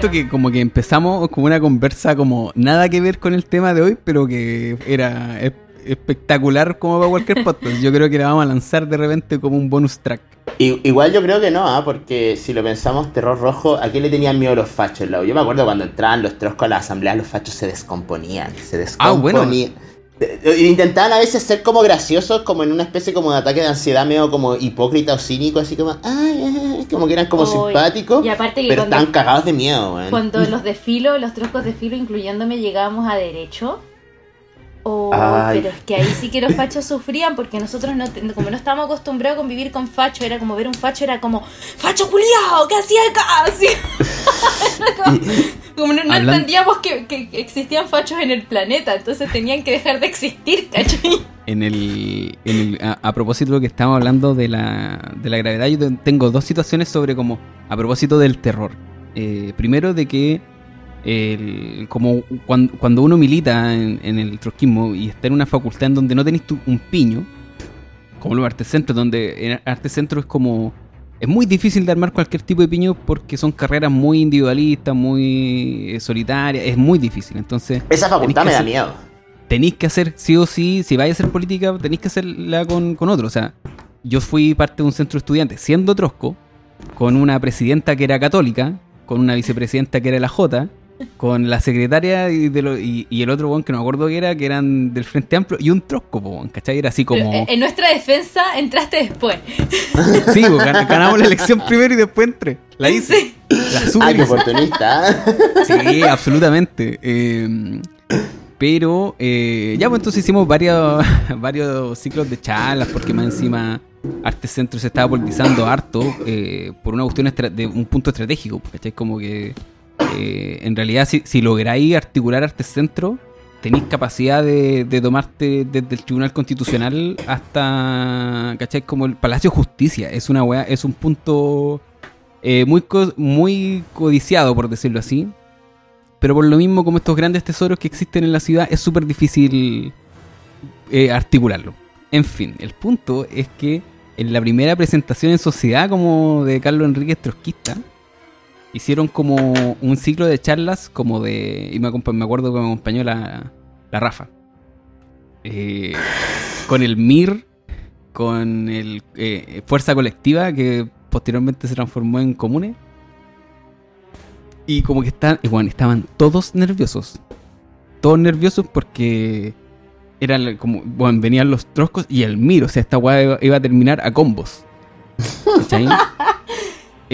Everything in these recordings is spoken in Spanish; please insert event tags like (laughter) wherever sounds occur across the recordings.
siento que como que empezamos como una conversa como nada que ver con el tema de hoy, pero que era espectacular como para cualquier (laughs) podcast. Yo creo que la vamos a lanzar de repente como un bonus track. igual yo creo que no, ¿ah? porque si lo pensamos, terror rojo, ¿a qué le tenían miedo los fachos? Yo me acuerdo cuando entraban los troscos a la asamblea, los fachos se descomponían, se descomponían. Ah, bueno. Intentaban a veces ser como graciosos, como en una especie como de ataque de ansiedad, medio como hipócrita o cínico, así como, ay, como que eran como simpáticos, pero estaban cagados de miedo, Cuando (laughs) los de filo, los troscos de filo, incluyéndome, llegábamos a derecho, Oh, pero es que ahí sí que los fachos sufrían porque nosotros no, como no estábamos acostumbrados a convivir con facho, era como ver un facho, era como, facho culiao, ¿qué hacía acá? (laughs) como, no, entendíamos que, existían fachos en el planeta, entonces tenían que dejar de existir, ¿cachai? En el, a, propósito de lo que estamos hablando de la, de la gravedad, yo tengo dos situaciones sobre como, a propósito del terror. Eh, primero de que como cuando, uno milita en, el trotskismo y está en una facultad en donde no tenés un piño, como los artes centros, donde en arte centro es como. Es muy difícil de armar cualquier tipo de piño porque son carreras muy individualistas, muy eh, solitarias, es muy difícil. Entonces. Esa facultad me da miedo. Tenéis que hacer, sí o sí, si vais a hacer política, tenéis que hacerla con, con otro. O sea, yo fui parte de un centro de estudiantes siendo trosco, con una presidenta que era católica, con una vicepresidenta que era la J, con la secretaria y, de lo, y, el otro weón que no me acuerdo que era, que eran del Frente Amplio, y un trosco, weón, ¿cachai? Era así como. en nuestra defensa entraste después. sí, ganamos la elección primero y después entré. La hice. La supe. qué oportunista. sí, absolutamente. Eh, pero eh, ya, pues entonces hicimos varios, (laughs) varios ciclos de charlas, porque más encima Arte Centro se estaba politizando harto eh, por una cuestión de un punto estratégico, ¿cachai? Como que eh, en realidad, si, si lográis articular Arte Centro, tenéis capacidad de, tomarte desde el Tribunal Constitucional hasta, ¿cachai? Como el Palacio de Justicia. Es una es un punto eh, muy, muy codiciado, por decirlo así. Pero por lo mismo, como estos grandes tesoros que existen en la ciudad, es súper difícil eh, articularlo. En fin, el punto es que en la primera presentación en sociedad como de Carlos Enríquez Trotskista, hicieron como un ciclo de charlas como de... Y me, me acuerdo que me acompañó la, la Rafa. Eh, con el MIR, con el eh, Fuerza Colectiva, que posteriormente se transformó en Comune. Y como que están, bueno, estaban todos nerviosos. Todos nerviosos porque eran como, bueno, venían los troscos y el MIR, o sea, esta weá iba, a terminar a combos. (laughs) ¿Cachai?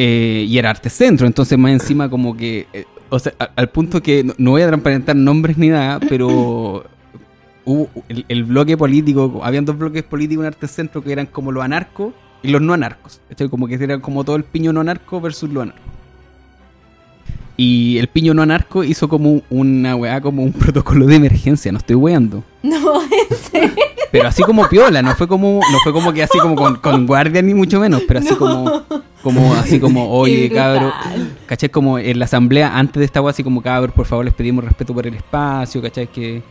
Eh, y era Arte Centro, entonces más encima como que, eh, o sea, al punto que no, voy a transparentar nombres ni nada, pero (coughs) hubo el, bloque político, habían dos bloques políticos en Arte Centro que eran como los anarcos y los no anarcos, como que era como todo el piño no anarco versus lo anarco. Y el piño no anarco hizo como una weá, como un (laughs) protocolo de emergencia, no estoy weando. No, en Pero así como piola, no fue como, no fue como que así como con, con guardia ni mucho menos, pero así como, como así como, oye, cabro, ¿cachai? Como en la asamblea, antes de esta así como, cabro, por favor, les pedimos respeto por el espacio, ¿cachai? Que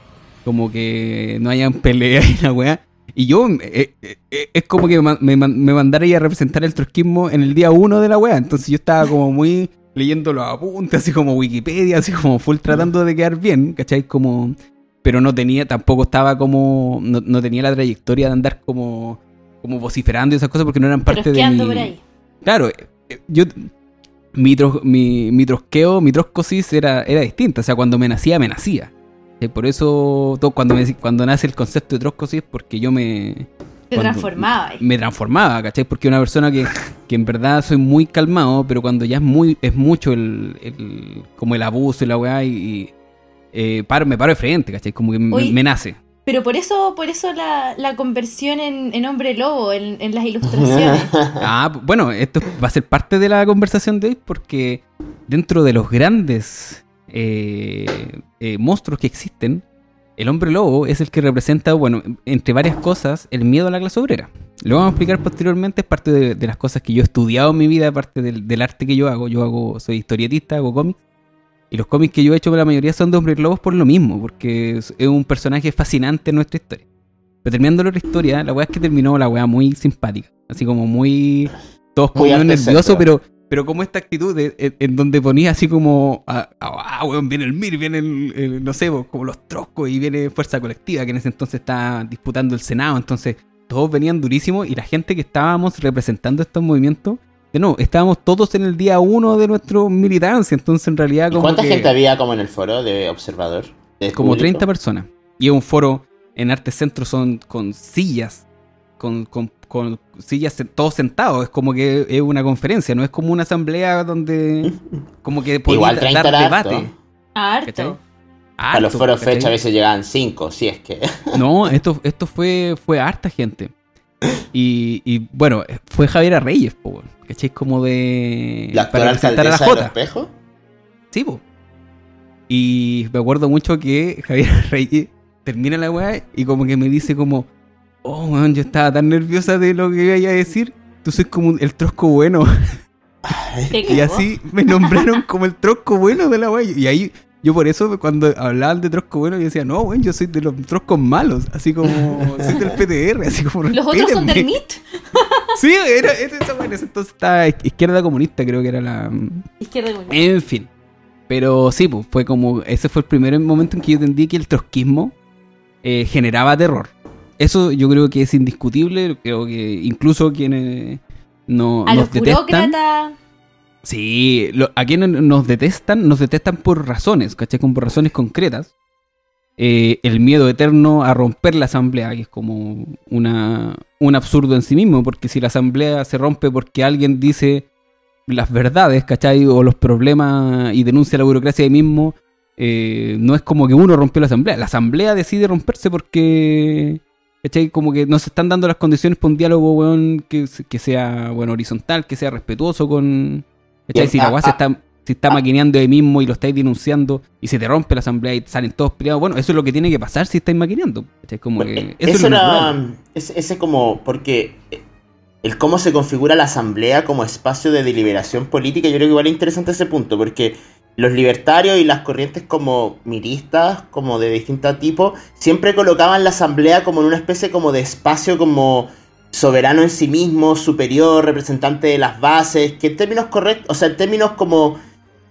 como que no hayan pelea y la weá. Y yo, eh, eh, es como que me, me, me mandara a representar el trotskismo en el día uno de la weá. Entonces yo estaba como muy leyendo los apuntes, así como Wikipedia, así como full tratando de quedar bien, ¿cachai? Como, pero no tenía, tampoco estaba como, no, tenía la trayectoria de andar como, como vociferando y esas cosas porque no eran parte de mi... Por ahí. Claro, eh, yo, mi, mi, mi trosqueo, mi troscosis era, era distinta, o sea, cuando me nacía, me nacía. Por eso, todo, cuando, me, cuando nace el concepto de troscosis, porque yo me te transformaba. Me transformaba, ¿cachai? Porque una persona que, en verdad soy muy calmado, pero cuando ya es muy es mucho el, como el abuso y la weá, y, eh, paro, me paro de frente, ¿cachai? Como que me, nace. Pero por eso, por eso la, conversión en, hombre lobo en, las ilustraciones. (laughs) ah, bueno, esto va a ser parte de la conversación de hoy porque dentro de los grandes eh, eh, monstruos que existen, el hombre lobo es el que representa, bueno, entre varias cosas, el miedo a la clase obrera. Lo vamos a explicar posteriormente, es parte de, las cosas que yo he estudiado en mi vida, parte del, arte que yo hago. Yo hago, soy historietista, hago cómics. Y los cómics que yo he hecho, la mayoría son de hombres lobos por lo mismo, porque es, un personaje fascinante en nuestra historia. Pero terminando la historia, la weá es que terminó la weá muy simpática. Así como muy. Todos como nerviosos, pero, pero como esta actitud en donde ponía así como, ah, ah, weón, viene el MIR, viene el, no sé, como los troscos y viene Fuerza Colectiva, que en ese entonces estaba disputando el Senado, entonces todos venían durísimos y la gente que estábamos representando estos movimientos, de no, estábamos todos en el día uno de nuestra militancia, entonces en realidad como ¿Cuánta gente había como en el foro de observador? como 30 personas. Y es un foro en Arte Centro son con sillas, con, con con sillas todos sentados. Es como que es una conferencia, no es como una asamblea donde (laughs) como que podía dar debate. Harto. A los foros fecha a veces llegaban cinco, si es que. No, (laughs) esto, esto fue, fue harta gente. Y, y bueno, fue Javier Reyes, po, ¿cachai? Como de. ¿La para presentar a la J. espejo? Sí, po. Y me acuerdo mucho que Javier (laughs) Reyes termina la weá y como que me dice como oh, man, yo estaba tan nerviosa de lo que iba a decir. Tú soy como el trosco bueno. (laughs) y así me nombraron como el trosco bueno de la wey. Y ahí, yo por eso, cuando hablaban de trosco bueno, yo decía, no, bueno, yo soy de los troscos malos. Así como, (laughs) soy del PTR, así como. ¿Los otros son del MIT? (laughs) sí, era, era esa bueno, Entonces estaba izquierda comunista, creo que era la. Izquierda comunista. En fin. Pero sí, pues fue como. Ese fue el primer momento en que yo entendí que el trotskismo eh, generaba terror. Eso yo creo que es indiscutible. Creo que incluso quienes no, a nos los detestan. Sí, a quienes nos detestan, nos detestan por razones, ¿cachai? Como por razones concretas. Eh, el miedo eterno a romper la asamblea, que es como una, un absurdo en sí mismo, porque si la asamblea se rompe porque alguien dice las verdades, ¿cachai? O los problemas y denuncia la burocracia ahí mismo, eh, no es como que uno rompió la asamblea. La asamblea decide romperse porque ¿Cachai? Como que nos están dando las condiciones para un diálogo, weón, que, sea, bueno, horizontal, que sea respetuoso con... ¿Cachai? Si la weá se está, si está maquineando ahí mismo y lo estáis denunciando y se te rompe la asamblea y salen todos peleados, bueno, eso es lo que tiene que pasar si estáis maquineando. ¿Cachai? Como que, eso, era... Ese como... Porque el cómo se configura la asamblea como espacio de deliberación política, yo creo que igual es interesante ese punto, porque los libertarios y las corrientes como miristas, como de distinto tipo, siempre colocaban la asamblea como en una especie como de espacio como soberano en sí mismo, superior, representante de las bases, que en términos correctos, o sea, en términos como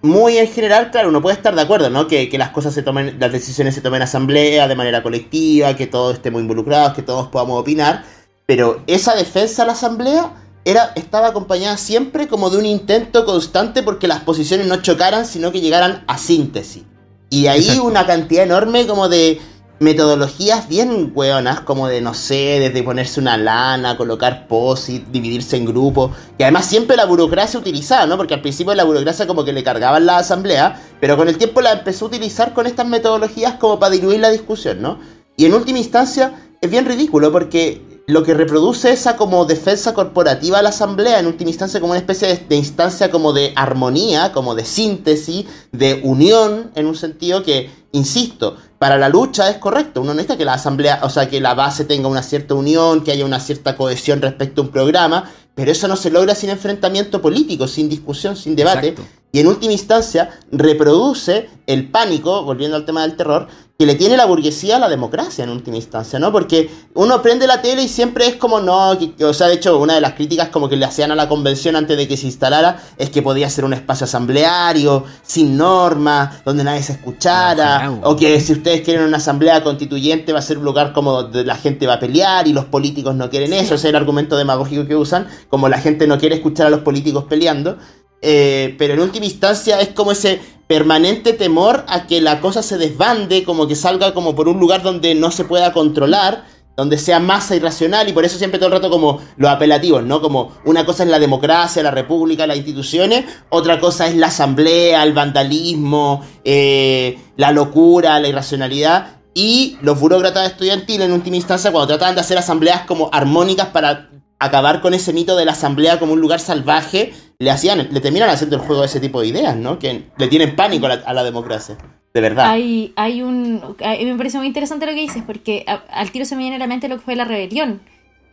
muy en general, claro, uno puede estar de acuerdo, ¿no? Que, que las cosas se tomen, las decisiones se tomen en asamblea de manera colectiva, que todos estemos involucrados, que todos podamos opinar, pero esa defensa a la asamblea era, estaba acompañada siempre como de un intento constante porque las posiciones no chocaran, sino que llegaran a síntesis. Y ahí una cantidad enorme como de metodologías bien hueonas, como de, no sé, desde ponerse una lana, colocar posit, dividirse en grupos, y además siempre la burocracia utilizaba, ¿no? Porque al principio la burocracia como que le cargaban la asamblea, pero con el tiempo la empezó a utilizar con estas metodologías como para diluir la discusión, ¿no? Y en última instancia es bien ridículo porque lo que reproduce esa como defensa corporativa a la asamblea, en última instancia como una especie de, instancia como de armonía, como de síntesis, de unión, en un sentido que, insisto, para la lucha es correcto. Uno necesita que la asamblea, o sea, que la base tenga una cierta unión, que haya una cierta cohesión respecto a un programa, pero eso no se logra sin enfrentamiento político, sin discusión, sin debate. Y en última instancia reproduce el pánico, volviendo al tema del terror, que le tiene la burguesía a la democracia en última instancia, ¿no? Porque uno prende la tele y siempre es como, no, o sea, de hecho, una de las críticas como que le hacían a la convención antes de que se instalara es que podía ser un espacio asambleario, sin normas, donde nadie se escuchara, o que si ustedes quieren una asamblea constituyente va a ser un lugar como donde la gente va a pelear y los políticos no quieren eso, ese es el argumento demagógico que usan, como la gente no quiere escuchar a los políticos peleando. Eh, pero en última instancia es como ese permanente temor a que la cosa se desbande, como que salga como por un lugar donde no se pueda controlar, donde sea masa irracional, y por eso siempre todo el rato como los apelativos, ¿no? Como una cosa es la democracia, la república, las instituciones, otra cosa es la asamblea, el vandalismo, eh, la locura, la irracionalidad, y los burócratas estudiantiles en última instancia cuando tratan de hacer asambleas como armónicas para acabar con ese mito de la asamblea como un lugar salvaje, le hacían, le terminan haciendo el juego de ese tipo de ideas, ¿no? Que le tienen pánico a la, democracia. De verdad. Hay, hay un. me parece muy interesante lo que dices, porque al tiro se me viene a la mente lo que fue la rebelión.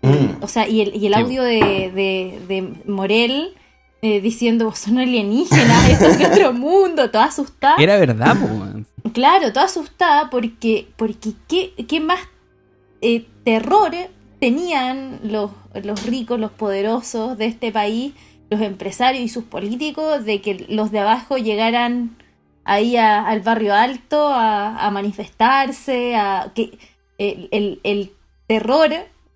Mm. O sea, y el, y el audio de, de, Morel eh, diciendo, vos son alienígenas, (laughs) esto es otro mundo, toda asustada. Era verdad, pues. Claro, toda asustada porque, porque qué, qué más eh, terror tenían los, los ricos, los poderosos de este país los empresarios y sus políticos de que los de abajo llegaran ahí al barrio alto a, manifestarse, a que el, el, terror,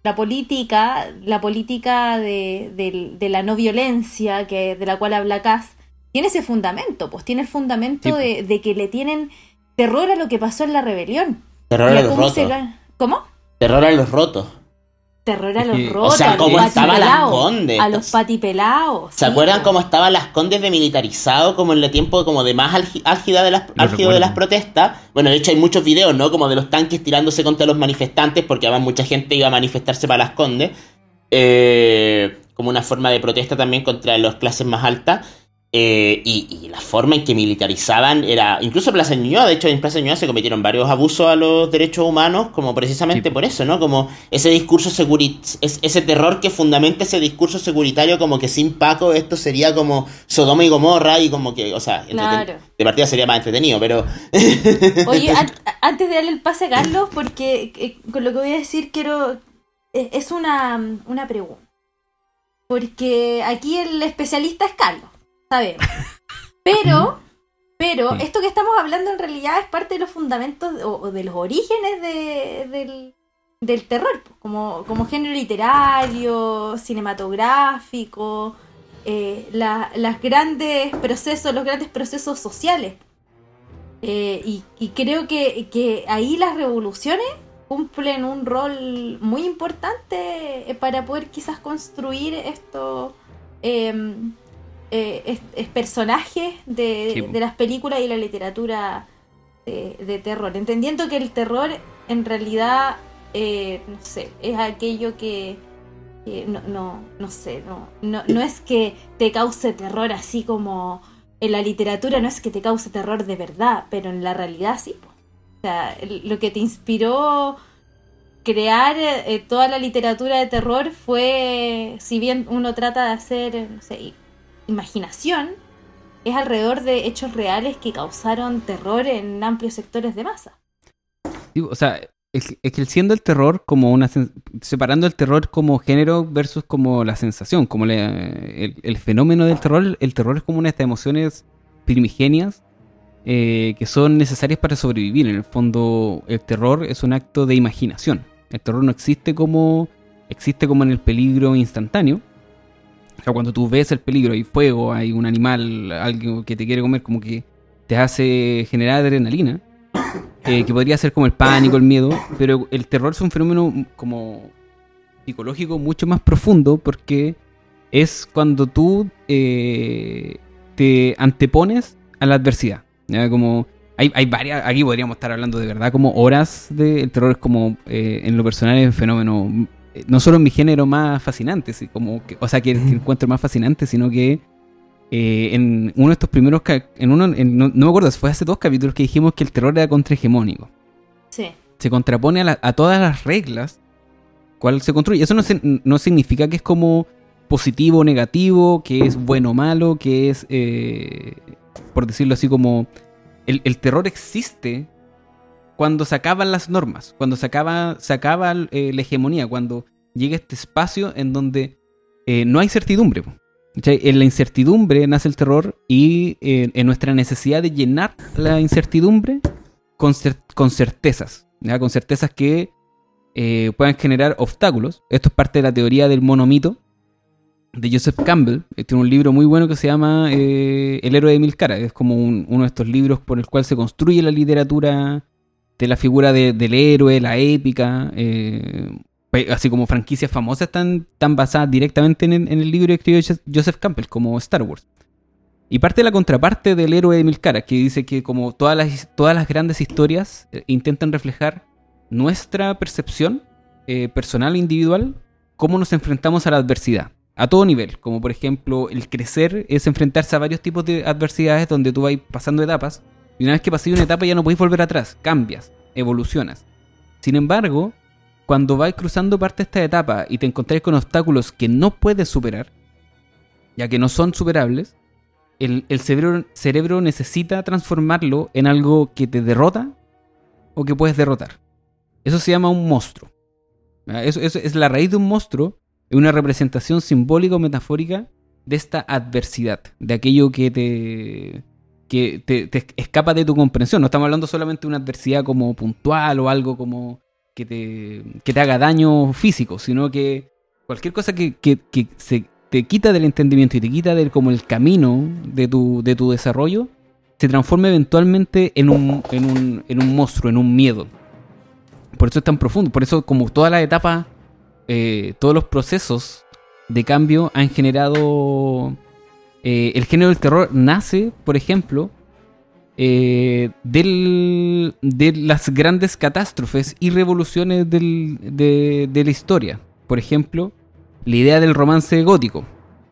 la política, la política de, de, la no violencia que, de la cual habla Cass, tiene ese fundamento, pues tiene el fundamento de, de, que le tienen terror a lo que pasó en la rebelión. Terror a los rotos. ¿Cómo? Terror a los rotos terror a los rotos. O sea, cómo estaban las condes. A los patipelados. ¿Se acuerdan cómo estaban las condes de militarizado como en el tiempo como de más álgida de las, álgido de las protestas? Bueno, de hecho hay muchos videos, ¿no? Como de los tanques tirándose contra los manifestantes porque además mucha gente iba a manifestarse para las condes. Eh, como una forma de protesta también contra las clases más altas. Eh, y, la forma en que militarizaban era. Incluso Plaza Ñuñoa, de hecho, en Plaza Ñuñoa se cometieron varios abusos a los derechos humanos, como precisamente por eso, ¿no? Como ese discurso ese terror que fundamenta ese discurso securitario, como que sin Paco esto sería como Sodoma y Gomorra, y como que, o sea, de partida sería más entretenido, pero. (laughs) Oye, (laughs) antes de darle el pase a Carlos, porque eh, con lo que voy a decir quiero. Eh, es una, una pregunta. Porque aquí el especialista es Carlos Pero, (laughs) pero esto que estamos hablando en realidad es parte de los fundamentos o, de los orígenes de, del, terror, como, como género literario, cinematográfico, eh, las grandes procesos, los grandes procesos sociales. Eh, y, y, creo que, que ahí las revoluciones cumplen un rol muy importante para poder quizás construir esto em, eh, es, personajes de, las películas y la literatura de, terror. Entendiendo que el terror en realidad, eh, no sé, es aquello que, no, no, no, sé, no, no, no es que te cause terror así como en la literatura, no es que te cause terror de verdad, pero en la realidad sí. O sea, lo que te inspiró crear eh, toda la literatura de terror fue, si bien uno trata de hacer, no sé, imaginación es alrededor de hechos reales que causaron terror en amplios sectores de masa. o sea, es, el terror como una... separando el terror como género versus como la sensación, como el, fenómeno del terror, el terror es como una de estas emociones primigenias eh, que son necesarias para sobrevivir. En el fondo, el terror es un acto de imaginación. El terror no existe como... existe como en el peligro instantáneo, sea, cuando tú ves el peligro, hay fuego, hay un animal, algo que te quiere comer, como que te hace generar adrenalina, eh, que podría ser como el pánico, el miedo, pero el terror es un fenómeno como psicológico mucho más profundo porque es cuando tú eh, te antepones a la adversidad. Como hay, hay, varias, aquí podríamos estar hablando de verdad como horas de terror es como eh, en lo personal es un fenómeno no solo mi género más fascinante, como que, o sea, que, encuentro más fascinante, sino que eh, en uno de estos primeros, en uno, no, me acuerdo, fue hace dos capítulos que dijimos que el terror era contrahegemónico. Sí. Se contrapone a, todas las reglas, cuál se construye. Eso no, no significa que es como positivo o negativo, que es bueno o malo, que es, eh, por decirlo así, como el, el terror existe cuando se acaban las normas, cuando se acaba, eh, la hegemonía, cuando llega este espacio en donde eh, no hay certidumbre. En la incertidumbre nace el terror y eh, en nuestra necesidad de llenar la incertidumbre con, con certezas, con certezas que puedan generar obstáculos. Esto es parte de la teoría del monomito de Joseph Campbell. Tiene un libro muy bueno que se llama El héroe de mil caras. Es como uno de estos libros por el cual se construye la literatura de la figura del héroe, la épica, eh, así como franquicias famosas están, tan basadas directamente en, el libro que escribió Joseph Campbell, como Star Wars. Y parte de la contraparte del héroe de mil que dice que como todas las, todas las grandes historias eh, intentan reflejar nuestra percepción eh, personal e individual, cómo nos enfrentamos a la adversidad, a todo nivel, como por ejemplo el crecer es enfrentarse a varios tipos de adversidades donde tú vas pasando etapas y una vez que pasé una etapa ya no podéis volver atrás, cambias, evolucionas. Sin embargo, cuando vais cruzando parte de esta etapa y te encontráis con obstáculos que no puedes superar, ya que no son superables, el, cerebro, cerebro, necesita transformarlo en algo que te derrota o que puedes derrotar. Eso se llama un monstruo. Eso, es la raíz de un monstruo, es una representación simbólica o metafórica de esta adversidad, de aquello que te, que te, escapa de tu comprensión. No estamos hablando solamente de una adversidad como puntual o algo como que te, que te haga daño físico, sino que cualquier cosa que, que, se te quita del entendimiento y te quita del como el camino de tu, de tu desarrollo, se transforma eventualmente en un, en, un, en un monstruo, en un miedo. Por eso es tan profundo, por eso como todas las etapas, eh, todos los procesos de cambio han generado... Eh, el género del terror nace, por ejemplo, eh, del, de las grandes catástrofes y revoluciones del, de, de la historia. Por ejemplo, la idea del romance gótico.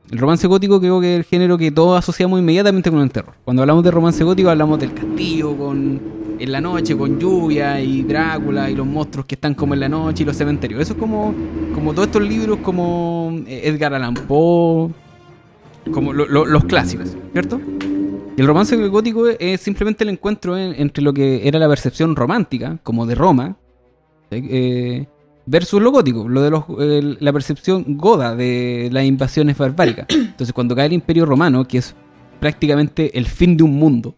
El romance gótico creo que es el género que todos asociamos inmediatamente con el terror. Cuando hablamos de romance gótico hablamos del castillo con en la noche con lluvia y Drácula y los monstruos que están como en la noche y los cementerios. Eso es como como todos estos libros como eh, Edgar Allan Poe, como los clásicos, ¿cierto? Y el romance gótico es simplemente el encuentro entre lo que era la percepción romántica, como de Roma, eh, versus lo gótico, lo de los, la percepción goda de las invasiones barbáricas. (coughs) Entonces, cuando cae el Imperio Romano, que es prácticamente el fin de un mundo,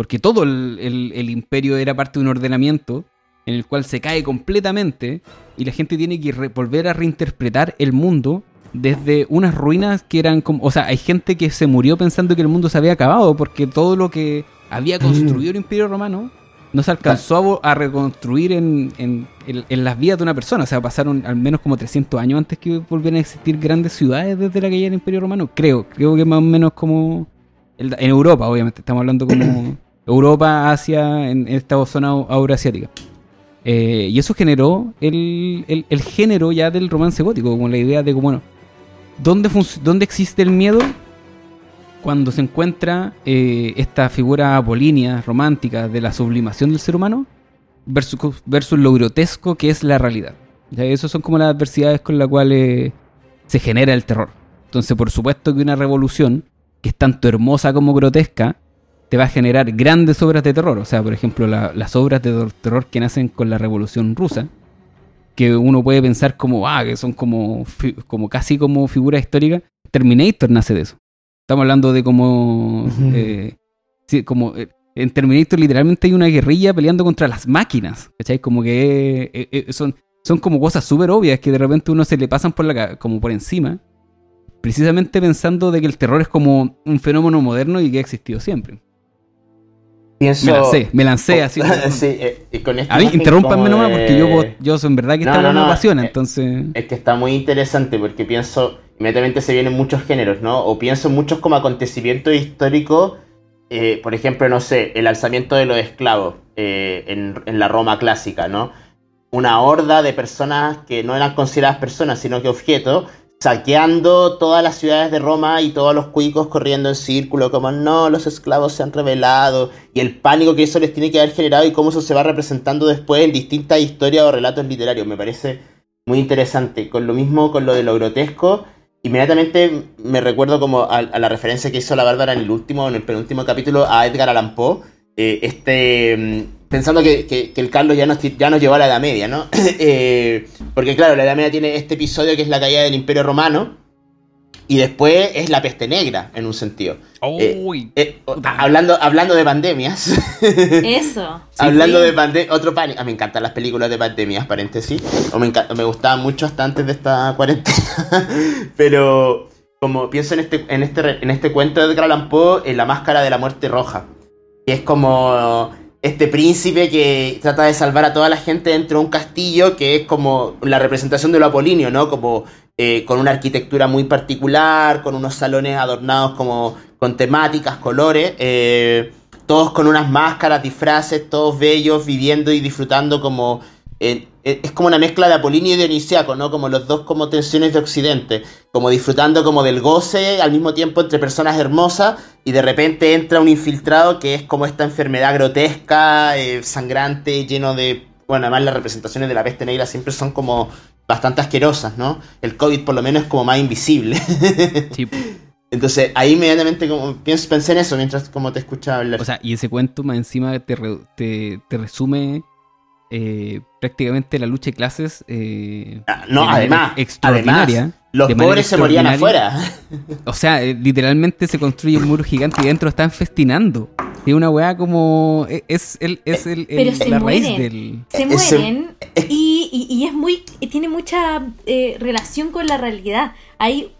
porque todo el, imperio era parte de un ordenamiento en el cual se cae completamente y la gente tiene que volver a reinterpretar el mundo desde unas ruinas que eran como... O sea, hay gente que se murió pensando que el mundo se había acabado porque todo lo que había construido el imperio romano no se alcanzó a, reconstruir en, en, las vidas de una persona. O sea, pasaron al menos como 300 años antes que volvieran a existir grandes ciudades desde la caída del Imperio Romano. Creo, creo que más o menos como en Europa, obviamente. Estamos hablando como (clears throat) Europa, Asia, en esta zona euroasiática. Eh, y eso generó el, el, género ya del romance gótico, como la idea de, como, bueno, ¿dónde, ¿dónde existe el miedo? cuando se encuentra eh, esta figura apolínea, romántica, de la sublimación del ser humano, versus, versus lo grotesco que es la realidad. ¿Ya? Esas son como las adversidades con las cuales se genera el terror. Entonces, por supuesto que una revolución, que es tanto hermosa como grotesca, te va a generar grandes obras de terror. O sea, por ejemplo, las obras de terror que nacen con la revolución rusa, que uno puede pensar como, ah, que son como, como casi como figura histórica. Terminator nace de eso. Estamos hablando de como. Eh, como. Eh, en Terminator literalmente hay una guerrilla peleando contra las máquinas. ¿Cachai? Como que eh, son, son como cosas súper obvias que de repente uno se le pasan por la como por encima. Precisamente pensando de que el terror es como un fenómeno moderno y que ha existido siempre. Me lancé, me lancé así. (laughs) sí, y con a mí, interrúmpanme nomás porque yo, yo en verdad que esta no, me apasiona, entonces... Es que está muy interesante porque pienso inmediatamente se vienen muchos géneros, ¿no? O pienso en muchos como acontecimientos históricos, eh, por ejemplo, no sé, el alzamiento de los esclavos eh, en, la Roma clásica, ¿no? Una horda de personas que no eran consideradas personas, sino que objetos, saqueando todas las ciudades de Roma y todos los cuicos corriendo en círculo, como no, los esclavos se han revelado, y el pánico que eso les tiene que haber generado y cómo eso se va representando después en distintas historias o relatos literarios. Me parece muy interesante. Con lo mismo con lo de lo grotesco inmediatamente me recuerdo como a, la referencia que hizo la Bárbara en el último, en el penúltimo capítulo, a Edgar Allan Poe. Eh, este, mm, pensando que, el Carlos ya nos, ya nos llevó a la Edad Media, ¿no? (clears throat) Eh, porque claro, la Edad Media tiene este episodio que es la caída del Imperio Romano, y después es la peste negra, en un sentido. Eh, eh, hablando, hablando de pandemias. (laughs) Eso. hablando de pandemias. Otro pánico. Ah, me encantan las películas de pandemias, paréntesis. O me, me gustaban mucho hasta antes de esta cuarentena. (laughs) Pero como pienso en este, en este, en este cuento de Edgar Allan Poe, en La Máscara de la Muerte Roja. Que es como este príncipe que trata de salvar a toda la gente dentro de un castillo, que es como la representación de lo apolíneo, ¿no? Como eh, con una arquitectura muy particular, con unos salones adornados como con temáticas, colores, eh, todos con unas máscaras, disfraces, todos bellos, viviendo y disfrutando como... es como una mezcla de Apolíneo y Dionisiaco, ¿no? Como los dos como tensiones de Occidente, como disfrutando como del goce al mismo tiempo entre personas hermosas y de repente entra un infiltrado que es como esta enfermedad grotesca, sangrante, lleno de... Bueno, además las representaciones de la peste negra siempre son como bastante asquerosas, ¿no? El COVID por lo menos es como más invisible. (laughs) Sí. Entonces ahí inmediatamente como, pienso, pensé en eso mientras como te escuchaba hablar. O sea, y ese cuento más encima te, te, resume eh, prácticamente la lucha de clases. Eh, ah, no, además, extraordinaria. los pobres se morían afuera. O sea, eh, literalmente se construye un muro gigante y dentro están festinando. Y una weá como. E, es, el, es el, la raíz del. Se mueren y, y, es muy. Tiene mucha relación con la realidad. Ahí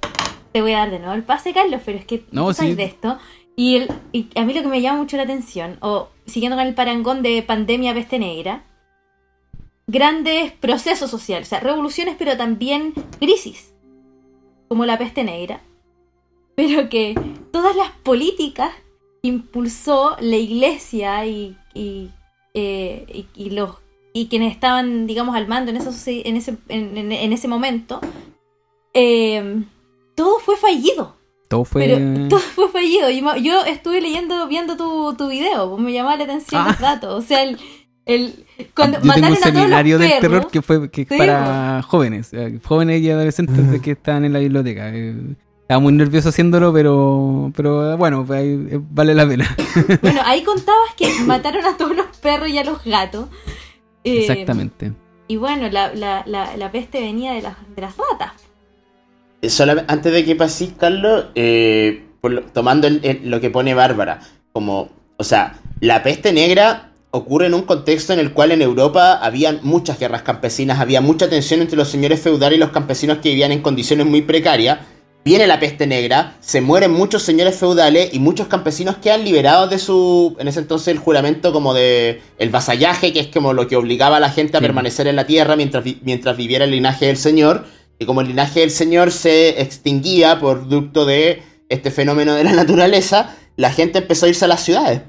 te voy a dar de nuevo el pase, Carlos, pero es que no, sabes de esto. Y, el, y a mí lo que me llama mucho la atención, o siguiendo con el parangón de pandemia peste negra, grandes procesos sociales, o sea, revoluciones, pero también crisis, como la peste negra. Pero que todas las políticas que impulsó la iglesia y, y, eh, y, los y quienes estaban, digamos, al mando en, en, ese, en, ese momento, eh, todo fue fallido. Todo fue... (laughs) todo fue fallido. Yo, estuve leyendo, viendo tu, tu video, me llamaba la atención los ah. datos. O sea, el, el cuando Yo tengo un seminario del terror que fue que para jóvenes, eh, jóvenes y adolescentes que están en la biblioteca. Eh, estaba muy nervioso haciéndolo, pero, pero bueno, eh, vale la pena. (laughs) Bueno, ahí contabas que mataron a todos los perros y a los gatos. Exactamente. Y bueno, la, la, la, la peste venía de las, de las ratas antes de que pases, Carlos, eh, tomando lo que pone Bárbara, como, o sea, la peste negra ocurre en un contexto en el cual en Europa había muchas guerras campesinas, había mucha tensión entre los señores feudales y los campesinos que vivían en condiciones muy precarias. Viene la peste negra, se mueren muchos señores feudales y muchos campesinos quedan liberados de su, en ese entonces, el juramento como de el vasallaje, que es como lo que obligaba a la gente a permanecer en la tierra mientras, mientras viviera el linaje del señor y como el linaje del Señor se extinguía por producto de este fenómeno de la (laughs) naturaleza, la gente empezó a irse a las ciudades.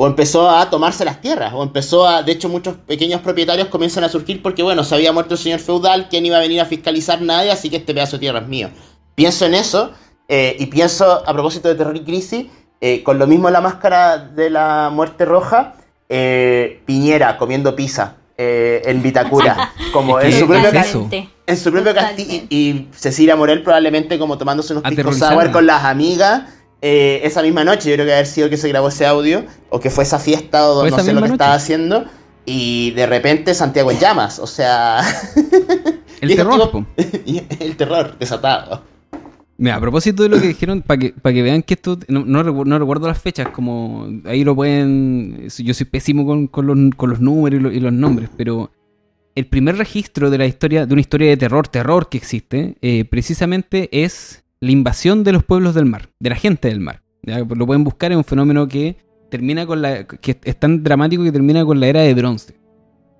O empezó a tomarse las tierras. O empezó a. De hecho, muchos pequeños propietarios comienzan a surgir porque, bueno, se había muerto el señor feudal, ¿quién iba a venir a fiscalizar nadie? Así que este pedazo de tierra es mío. Pienso en eso. Eh, y pienso, a propósito de terror y crisis, eh, con lo mismo la máscara de la muerte roja, eh, Piñera comiendo pizza en Vitacura. (laughs) como en su propio en su propio castillo. Y, Cecilia Morel probablemente como tomándose unos pisco sour con las amigas. Eh, esa misma noche, yo creo que haber sido que se grabó ese audio, o que fue esa fiesta, o no sé lo que estaba haciendo, y de repente Santiago en llamas, o sea... (laughs) el terror, (laughs) El terror desatado. Mira, a propósito de lo que dijeron, para que, para que vean que esto, no, no, recuerdo las fechas, como ahí lo pueden, yo soy pésimo con, con, los, con los números y los nombres, pero el primer registro de la historia, de una historia de terror, terror que existe, eh, precisamente es la invasión de los pueblos del mar, de la gente del mar. Lo pueden buscar, es un fenómeno que termina con la. que es tan dramático que termina con la era de bronce.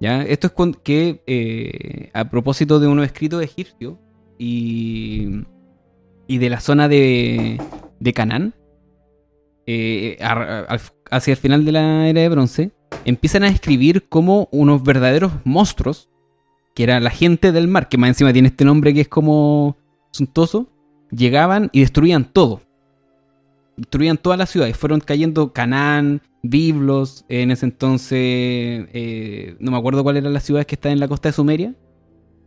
¿ya? Esto es que, eh, a propósito de unos escritos egipcios y, y de la zona de, de Canaán, eh, hacia el final de la era de bronce, empiezan a escribir como unos verdaderos monstruos, que era la gente del mar, que más encima tiene este nombre que es como suntuoso, llegaban y destruían todo. Destruían todas las ciudades. Fueron cayendo Canaán, Biblos, en ese entonces, eh, no me acuerdo cuál era la ciudad que está en la costa de Sumeria,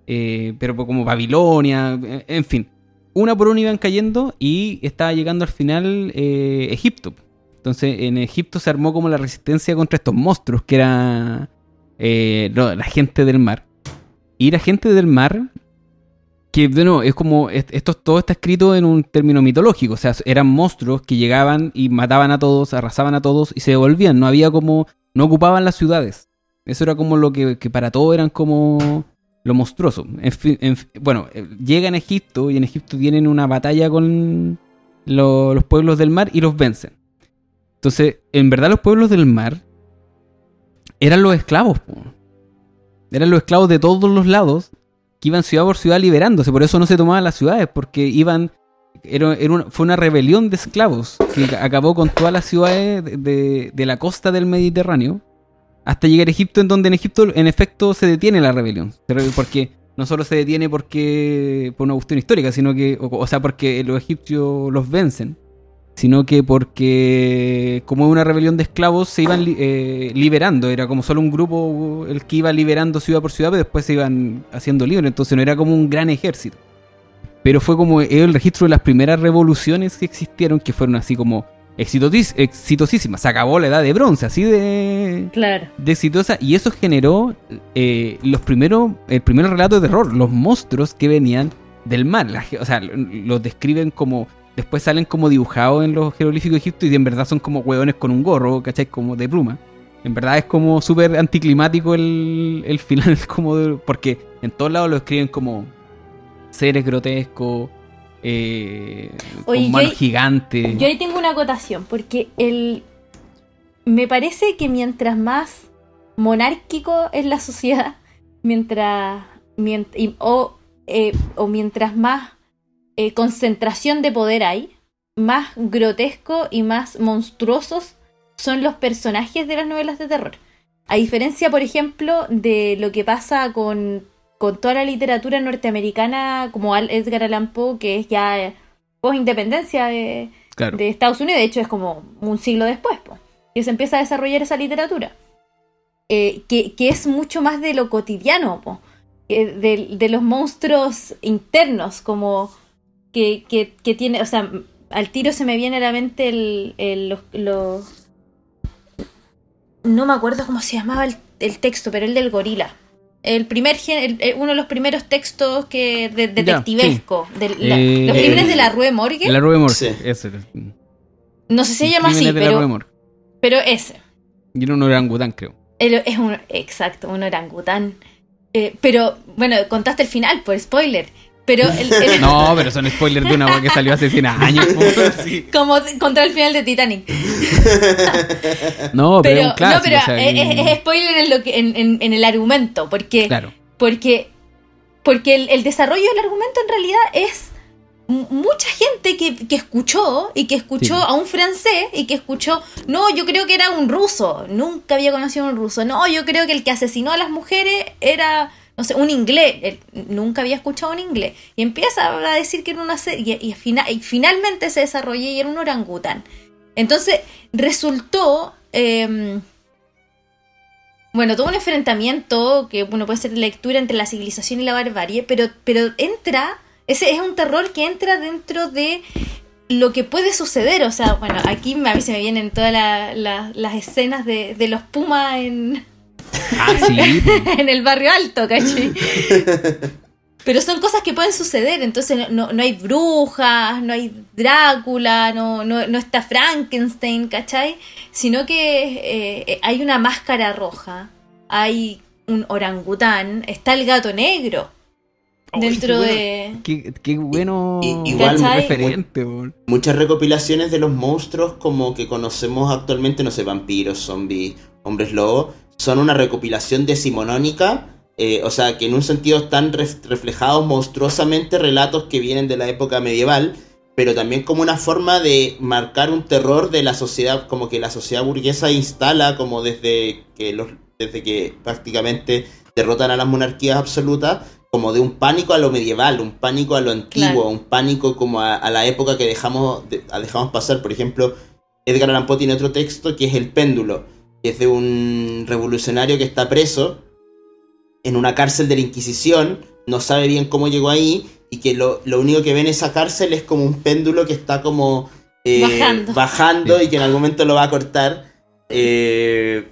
eh, pero como Babilonia, eh, en fin. Una por una iban cayendo y estaba llegando al final Egipto. Entonces en Egipto se armó como la resistencia contra estos monstruos que era la gente del mar. Y la gente del mar, que bueno, es como, esto todo está escrito en un término mitológico, o sea, eran monstruos que llegaban y mataban a todos, arrasaban a todos y se devolvían, no había como, no ocupaban las ciudades. Eso era como lo que, para todos eran como lo monstruoso. bueno, eh, llegan a Egipto y en Egipto tienen una batalla con los pueblos del mar y los vencen. Entonces, en verdad los pueblos del mar eran los esclavos. Eran los esclavos de todos los lados que iban ciudad por ciudad liberándose. Por eso no se tomaban las ciudades, porque iban... Fue una rebelión de esclavos que acabó con todas las ciudades de, la costa del Mediterráneo hasta llegar a Egipto, en donde en Egipto en efecto se detiene la rebelión. Porque no solo se detiene porque por una cuestión histórica, sino que, o sea, porque los egipcios los vencen sino que porque como una rebelión de esclavos se iban eh, liberando, era como solo un grupo el que iba liberando ciudad por ciudad, pero después se iban haciendo libres, entonces no era como un gran ejército. Pero fue como el registro de las primeras revoluciones que existieron, que fueron así como exitosísima. Se acabó la edad de bronce, así de, claro. de exitosa. Y eso generó eh, los primeros, el primer relato de terror, los monstruos que venían del mar. o sea, los describen como. Después salen como dibujados en los jeroglíficos de Egipto y en verdad son como hueones con un gorro, ¿cachai? Como de pluma. En verdad es como súper anticlimático el, el (laughs) final, como porque en todos lados lo escriben como seres grotescos, eh, con manos gigantes. Yo ahí tengo una acotación, porque el me parece que mientras más monárquico es la (laughs) sociedad, mientras, o, eh, o, mientras más eh, concentración de poder hay, más grotesco y más monstruosos son los personajes de las novelas de terror. A diferencia, por ejemplo, de lo que pasa con, toda la literatura norteamericana, como Edgar Allan Poe, que es ya post-independencia de, Estados Unidos, de hecho es como un siglo después, que se empieza a desarrollar esa literatura. Eh, que, es mucho más de lo cotidiano, de, los monstruos internos, como que, tiene, o sea, al tiro se me viene a la mente el, los no me acuerdo cómo se llamaba el, texto, pero el del gorila. El primer uno de los primeros textos que de, detectivesco. de, eh, los crímenes de la Rue Morgue. La Rue Morgue, ese. No sé si se llama así, pero, pero ese. Y era un orangután, creo. es un, exacto, un orangután. Eh, pero, bueno, contaste el final, por spoiler. Pero (laughs) No, pero son spoilers de una voz que salió hace 100 años. (laughs) Como contra el final de Titanic. (laughs) no, pero, no, pero es, spoiler en, lo que, en, el argumento. Porque, claro. porque, porque el, desarrollo del argumento en realidad es mucha gente que, escuchó y que escuchó a un francés y que escuchó, no, yo creo que era un ruso, nunca había conocido a un ruso, no, yo creo que el que asesinó a las mujeres era no sé, un inglés, nunca había escuchado un inglés, y empieza a decir que era una serie, y, finalmente se desarrolla y era un orangután. Entonces resultó, em, bueno, todo un enfrentamiento que bueno, puede ser lectura entre la civilización y la barbarie, pero, pero entra, ese es un terror que entra dentro de lo que puede suceder, o sea, bueno, aquí a mí se me vienen todas las escenas de, de los pumas en, Ah, sí. (laughs) en el barrio alto, ¿cachai? Pero son cosas que pueden suceder, entonces no, hay brujas, no hay Drácula, no, no, está Frankenstein, ¿cachai? Sino que eh, hay una máscara roja, hay un orangután, está el gato negro. dentro de. Qué, bueno. igual referente, Muchas recopilaciones de los monstruos como que conocemos actualmente, no sé, vampiros, zombies, hombres lobos, son una recopilación decimonónica, eh, o sea, que en un sentido están reflejados monstruosamente relatos que vienen de la época medieval, pero también como una forma de marcar un terror de la sociedad, como que la sociedad burguesa instala, como desde que, los, desde que prácticamente derrotan a las monarquías absolutas, como de un pánico a lo medieval, un pánico a lo antiguo, un pánico como a, la época que dejamos, dejamos pasar. Por ejemplo, Edgar Allan Poe tiene otro texto que es El péndulo, que es de un revolucionario que está preso en una cárcel de la Inquisición, no sabe bien cómo llegó ahí y que lo, único que ve en esa cárcel es como un péndulo que está como eh, bajando. y que en algún momento lo va a cortar. Eh,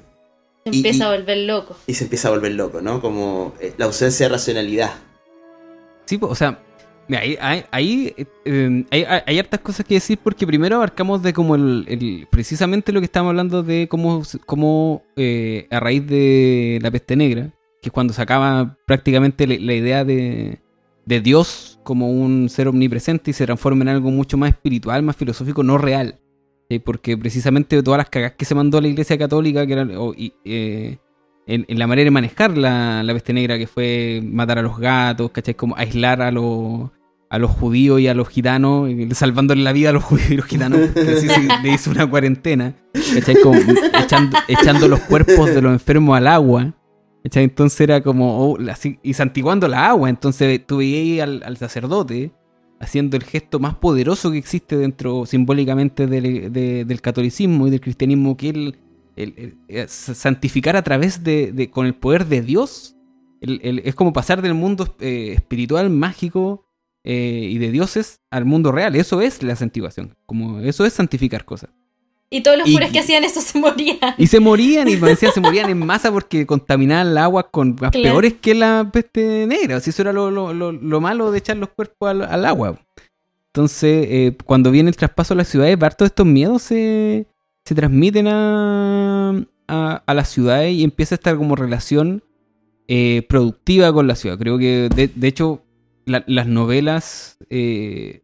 se empieza a volver loco. Y se empieza a volver loco, ¿no? Como eh, la ausencia de racionalidad. Sí, o sea, ahí, ahí, em, hay, hartas cosas que decir porque primero abarcamos de como el, precisamente lo que estamos hablando de cómo, cómo eh, a raíz de la peste negra, que es cuando se acaba prácticamente la, idea de, de, Dios como un ser omnipresente y se transforma en algo mucho más espiritual, más filosófico, no real. Porque precisamente todas las cagas que se mandó a la iglesia católica, que eran... Eh, en, la manera de manejar la, la, peste negra, que fue matar a los gatos, ¿cachai? Como aislar a los, a los judíos y a los gitanos, salvándole la vida a los (laughs) judíos y los gitanos, así le hizo una cuarentena, Como echando, los cuerpos de los enfermos al agua. Entonces era como, oh, y santiguando la agua. Entonces tú veías al, sacerdote haciendo el gesto más poderoso que existe dentro simbólicamente del, catolicismo y del cristianismo, que el, santificar a través de, con el poder de Dios. es como pasar del mundo eh, espiritual, mágico, eh, y de dioses al mundo real. Eso es la santificación. Como eso es santificar cosas. Y todos los puros que hacían eso se morían. Y se morían, y (laughs) me decían, se morían en masa porque contaminaban el agua con las peores que la peste negra. Así eso era lo, malo de echar los cuerpos al, agua. Entonces, eh, cuando viene el traspaso a las ciudades, todos estos miedos se, se transmiten a, a, las ciudades y empieza a estar como relación eh, productiva con la ciudad. Creo que, de, hecho, las novelas eh,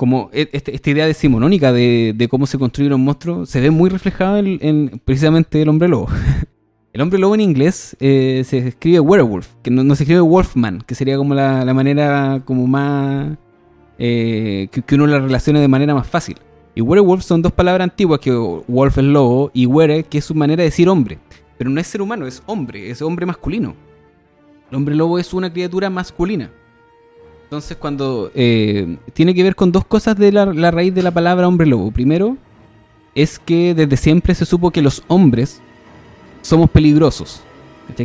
como e, este, esta idea decimonónica de, de, cómo se construye un monstruo se ve muy reflejada en, precisamente el hombre lobo. (laughs) el hombre lobo en inglés eh, se escribe werewolf, que no, se escribe wolfman, que sería como la, manera como más... Eh, que, uno la relacione de manera más fácil. Y werewolf son dos palabras antiguas, que wolf es lobo y were, que es su manera de decir hombre. Pero no es ser humano, es hombre, es hombre masculino. El hombre lobo es una criatura masculina. Entonces, cuando eh, tiene que ver con dos cosas de la, raíz de la palabra hombre lobo. Primero, es que desde siempre se supo que los hombres somos peligrosos.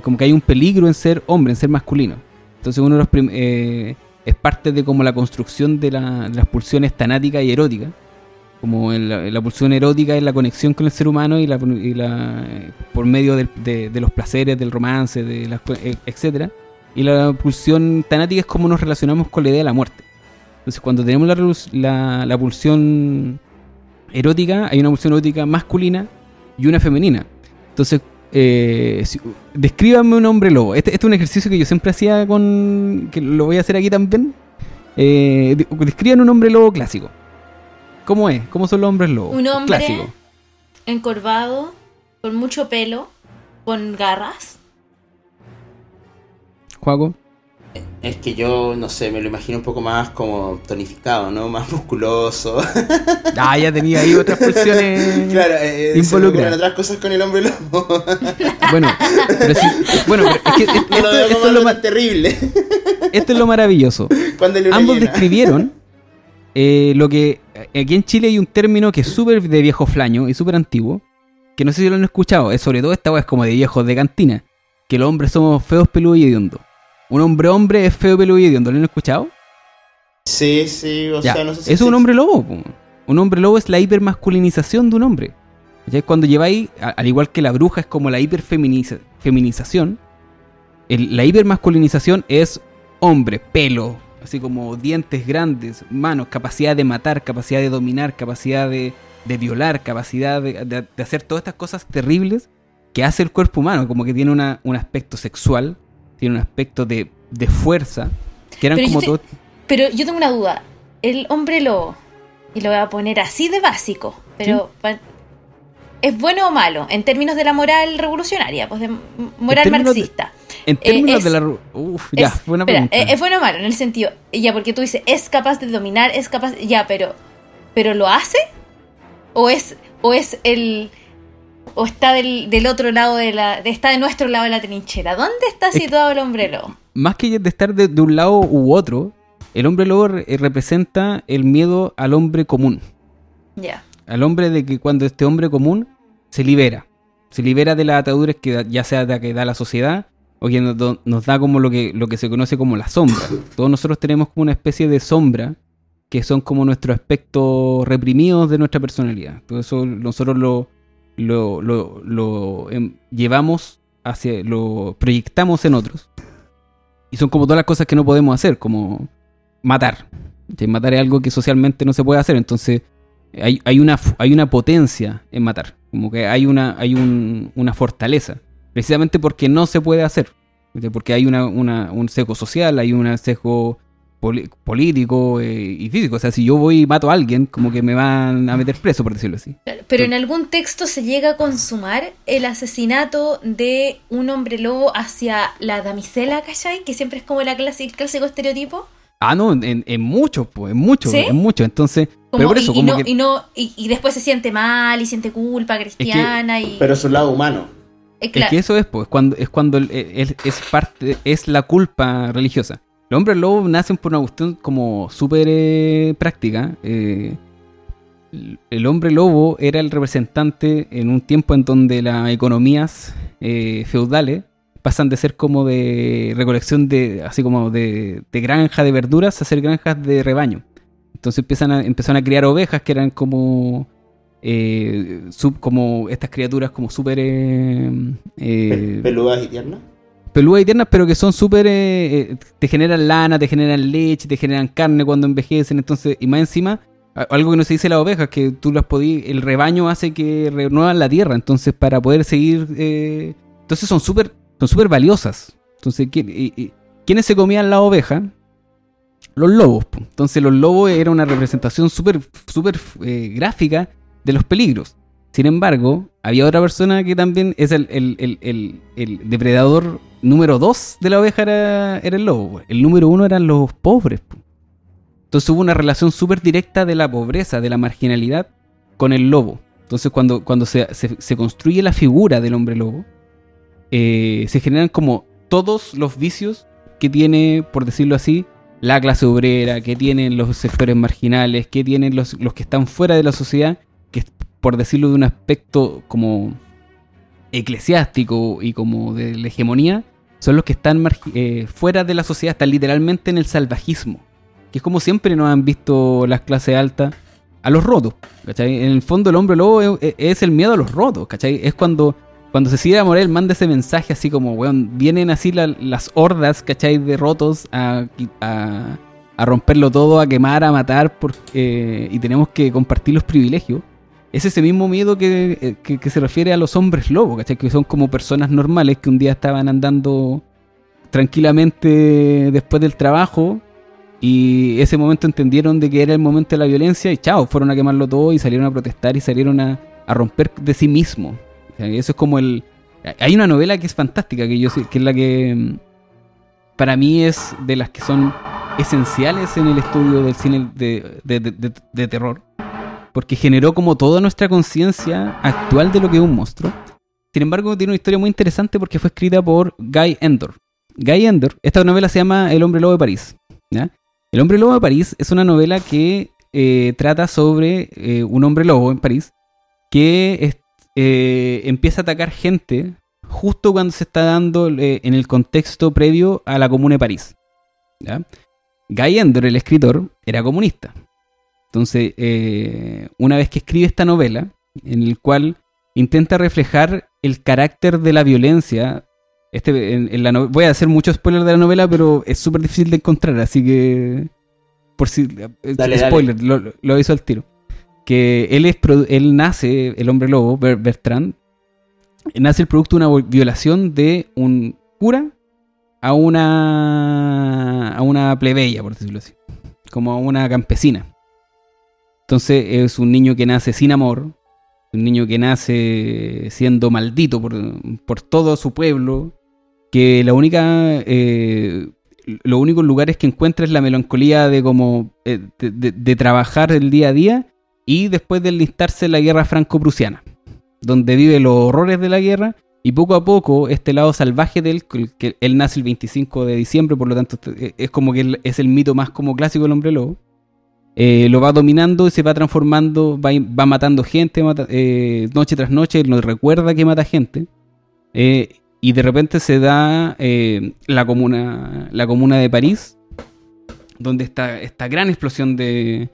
Como que hay un peligro en ser hombre, en ser masculino. Entonces, uno de los eh, es parte de como la construcción de, las pulsiones tanáticas y eróticas. Como la, pulsión erótica es la conexión con el ser humano y, la, por medio de, los placeres, del romance, de las, e, etcétera y la pulsión tanática es cómo nos relacionamos con la idea de la muerte. Entonces, cuando tenemos la, la, pulsión erótica, hay una pulsión erótica masculina y una femenina. Entonces, eh, descríbame un hombre lobo. Este, este, es un ejercicio que yo siempre hacía con. que lo voy a hacer aquí también. Eh, describan un hombre lobo clásico. ¿Cómo es? ¿Cómo son los hombres lobos? Un hombre encorvado, con mucho pelo, con garras, es que yo, no sé, me lo imagino un poco más como tonificado, ¿no? (laughs) Más musculoso. (laughs) Ah, ya tenía ahí otras funciones (laughs) claro, eh, eh involucradas. otras cosas con el hombre lobo. bueno, pero sí, bueno, es que esto, es lo más terrible. Esto es lo maravilloso. Ambos describieron eh, lo que aquí en Chile hay un término que es súper de viejo flaño y súper antiguo, que no sé si lo han escuchado, es sobre todo esta es como de viejos de cantina, que los hombres somos feos, peludos y hediondos. Un hombre hombre es feo, peludo y hediondo. ¿Lo han escuchado? Sí, sí, o sea, no sé si Es un hombre lobo. Un hombre lobo es la hipermasculinización de un hombre. Ya cuando lleváis, al igual que la bruja es como la hiperfeminización, la hipermasculinización es hombre, pelo, así como dientes grandes, manos, capacidad de matar, capacidad de dominar, capacidad de, violar, capacidad de, hacer todas estas cosas terribles que hace el cuerpo humano, como que tiene un aspecto sexual, tiene un aspecto de, fuerza, que eran como todo... Pero yo tengo una duda, el hombre lobo, y lo voy a poner así de básico, pero... ¿Es bueno o malo en términos de la moral revolucionaria, pues de moral marxista? en términos de la... Uf, ya, es, buena pregunta. ¿Es bueno o malo en el sentido, ya, porque tú dices, es capaz de dominar, es capaz, ya, pero, pero ¿lo hace? ¿O es, o es el, o está del, del otro lado de la. está de nuestro lado de la trinchera? ¿Dónde está situado el hombre lobo? Más que de estar de, un lado u otro, el hombre lobo representa el miedo al hombre común. Ya. Al hombre de que cuando este hombre común se libera. Se libera de las ataduras que ya sea de que da la sociedad o que nos, nos, da como lo que, lo que se conoce como la sombra. Todos nosotros tenemos como una especie de sombra que son como nuestros aspectos reprimidos de nuestra personalidad. Todo eso nosotros lo, lo, lo, lo em, llevamos hacia, lo proyectamos en otros. Y son como todas las cosas que no podemos hacer, como matar. Matar es algo que socialmente no se puede hacer, entonces hay, hay, una, hay una potencia en matar, como que hay una, hay un, una fortaleza, precisamente porque no se puede hacer, porque hay una, un sesgo social, hay un sesgo político eh, y físico. O sea, si yo voy y mato a alguien, como que me van a meter preso, por decirlo así. Pero en algún texto se llega a consumar el asesinato de un hombre lobo hacia la damisela, ¿cachai? Que siempre es como la el clásico estereotipo. Ah, no, en, en muchos, pues, en muchos, en muchos. Entonces, pero por eso, y, como no, y, no y, después se siente mal y siente culpa cristiana. y... Pero es un lado humano. Es, que eso es, pues, cuando, es cuando es, es parte, es la culpa religiosa. Los hombres lobo nacen por una cuestión como súper eh, práctica. Eh, el hombre lobo era el representante en un tiempo en donde las economías eh, feudales pasan de ser como de recolección de, así como de, granja de verduras a ser granjas de rebaño. Entonces empiezan a, empezaron a criar ovejas que eran como eh, como estas criaturas como súper... Peludas y tiernas. Peludas y tiernas, pero que son súper... te generan lana, te generan leche, te generan carne cuando envejecen, entonces, y más encima... Algo que no se dice las ovejas, que tú las podías, el rebaño hace que renuevan la tierra, entonces para poder seguir, entonces son súper, son súper valiosas. Entonces, ¿quiénes se comían la oveja? Los lobos. Entonces los lobos era una representación súper, súper gráfica de los peligros. Sin embargo, había otra persona que también es el, depredador número dos de la oveja era, el lobo. El número uno eran los pobres. Entonces hubo una relación súper directa de la pobreza, de la marginalidad con el lobo. Entonces cuando, se, construye la figura del hombre lobo, eh, se generan como todos los vicios que tiene, por decirlo así, la clase obrera, que tienen los sectores marginales, que tienen los, que están fuera de la sociedad por decirlo de un aspecto como eclesiástico y como de la hegemonía, son los que están eh, fuera de la sociedad, están literalmente en el salvajismo. Que es como siempre nos han visto las clases altas a los rotos. ¿cachai? En el fondo el hombre lobo es, el miedo a los rotos. ¿cachai? Es cuando, cuando Cecilia Morel manda ese mensaje así como, weón, vienen así las hordas, ¿cachai? De rotos a, a, romperlo todo, a quemar, a matar, porque, y tenemos que compartir los privilegios es ese mismo miedo eh, que, se refiere a los hombres lobos, ¿cachai? Que son como personas normales que un día estaban andando tranquilamente después del trabajo y ese momento entendieron de que era el momento de la violencia y chao, fueron a quemarlo todo y salieron a protestar y salieron a, romper de sí mismo. eso es como el... Hay una novela que es fantástica, que yo que es la que mm, para mí es de las que son esenciales en el estudio del cine de terror porque generó como toda nuestra conciencia actual de lo que es un monstruo. Sin embargo, tiene una historia muy interesante porque fue escrita por Guy Endor. Guy Endor, esta novela se llama El hombre lobo de París. El hombre lobo de París es una novela que eh, trata sobre eh, un hombre lobo en París que eh, empieza a atacar gente justo cuando se está dando en el contexto previo a la Comuna de París. Guy Endor, el escritor, era comunista. Entonces, eh, una vez que escribe esta novela, en el cual intenta reflejar el carácter de la violencia, este, en, la voy a hacer mucho spoiler de la novela, pero es súper difícil de encontrar, así que, por si, eh, spoiler, Lo, hizo al tiro. Que él, es, él nace, el hombre lobo, Bertrand, nace el producto de una violación de un cura a una, a una plebeya, por decirlo así, como a una campesina. Entonces es un niño que nace sin amor, un niño que nace siendo maldito por, todo su pueblo, que la única, eh, los únicos lugares que encuentra es la melancolía de como eh, de, trabajar el día a día y después de enlistarse en la guerra franco-prusiana, donde vive los horrores de la guerra y poco a poco este lado salvaje de él, que él nace el 25 de diciembre, por lo tanto es como que es el mito más como clásico del hombre lobo eh, lo va dominando y se va transformando, va, matando gente eh, noche tras noche, él recuerda que mata gente. Eh, y de repente se da la, comuna, la comuna de París, donde está esta gran explosión de,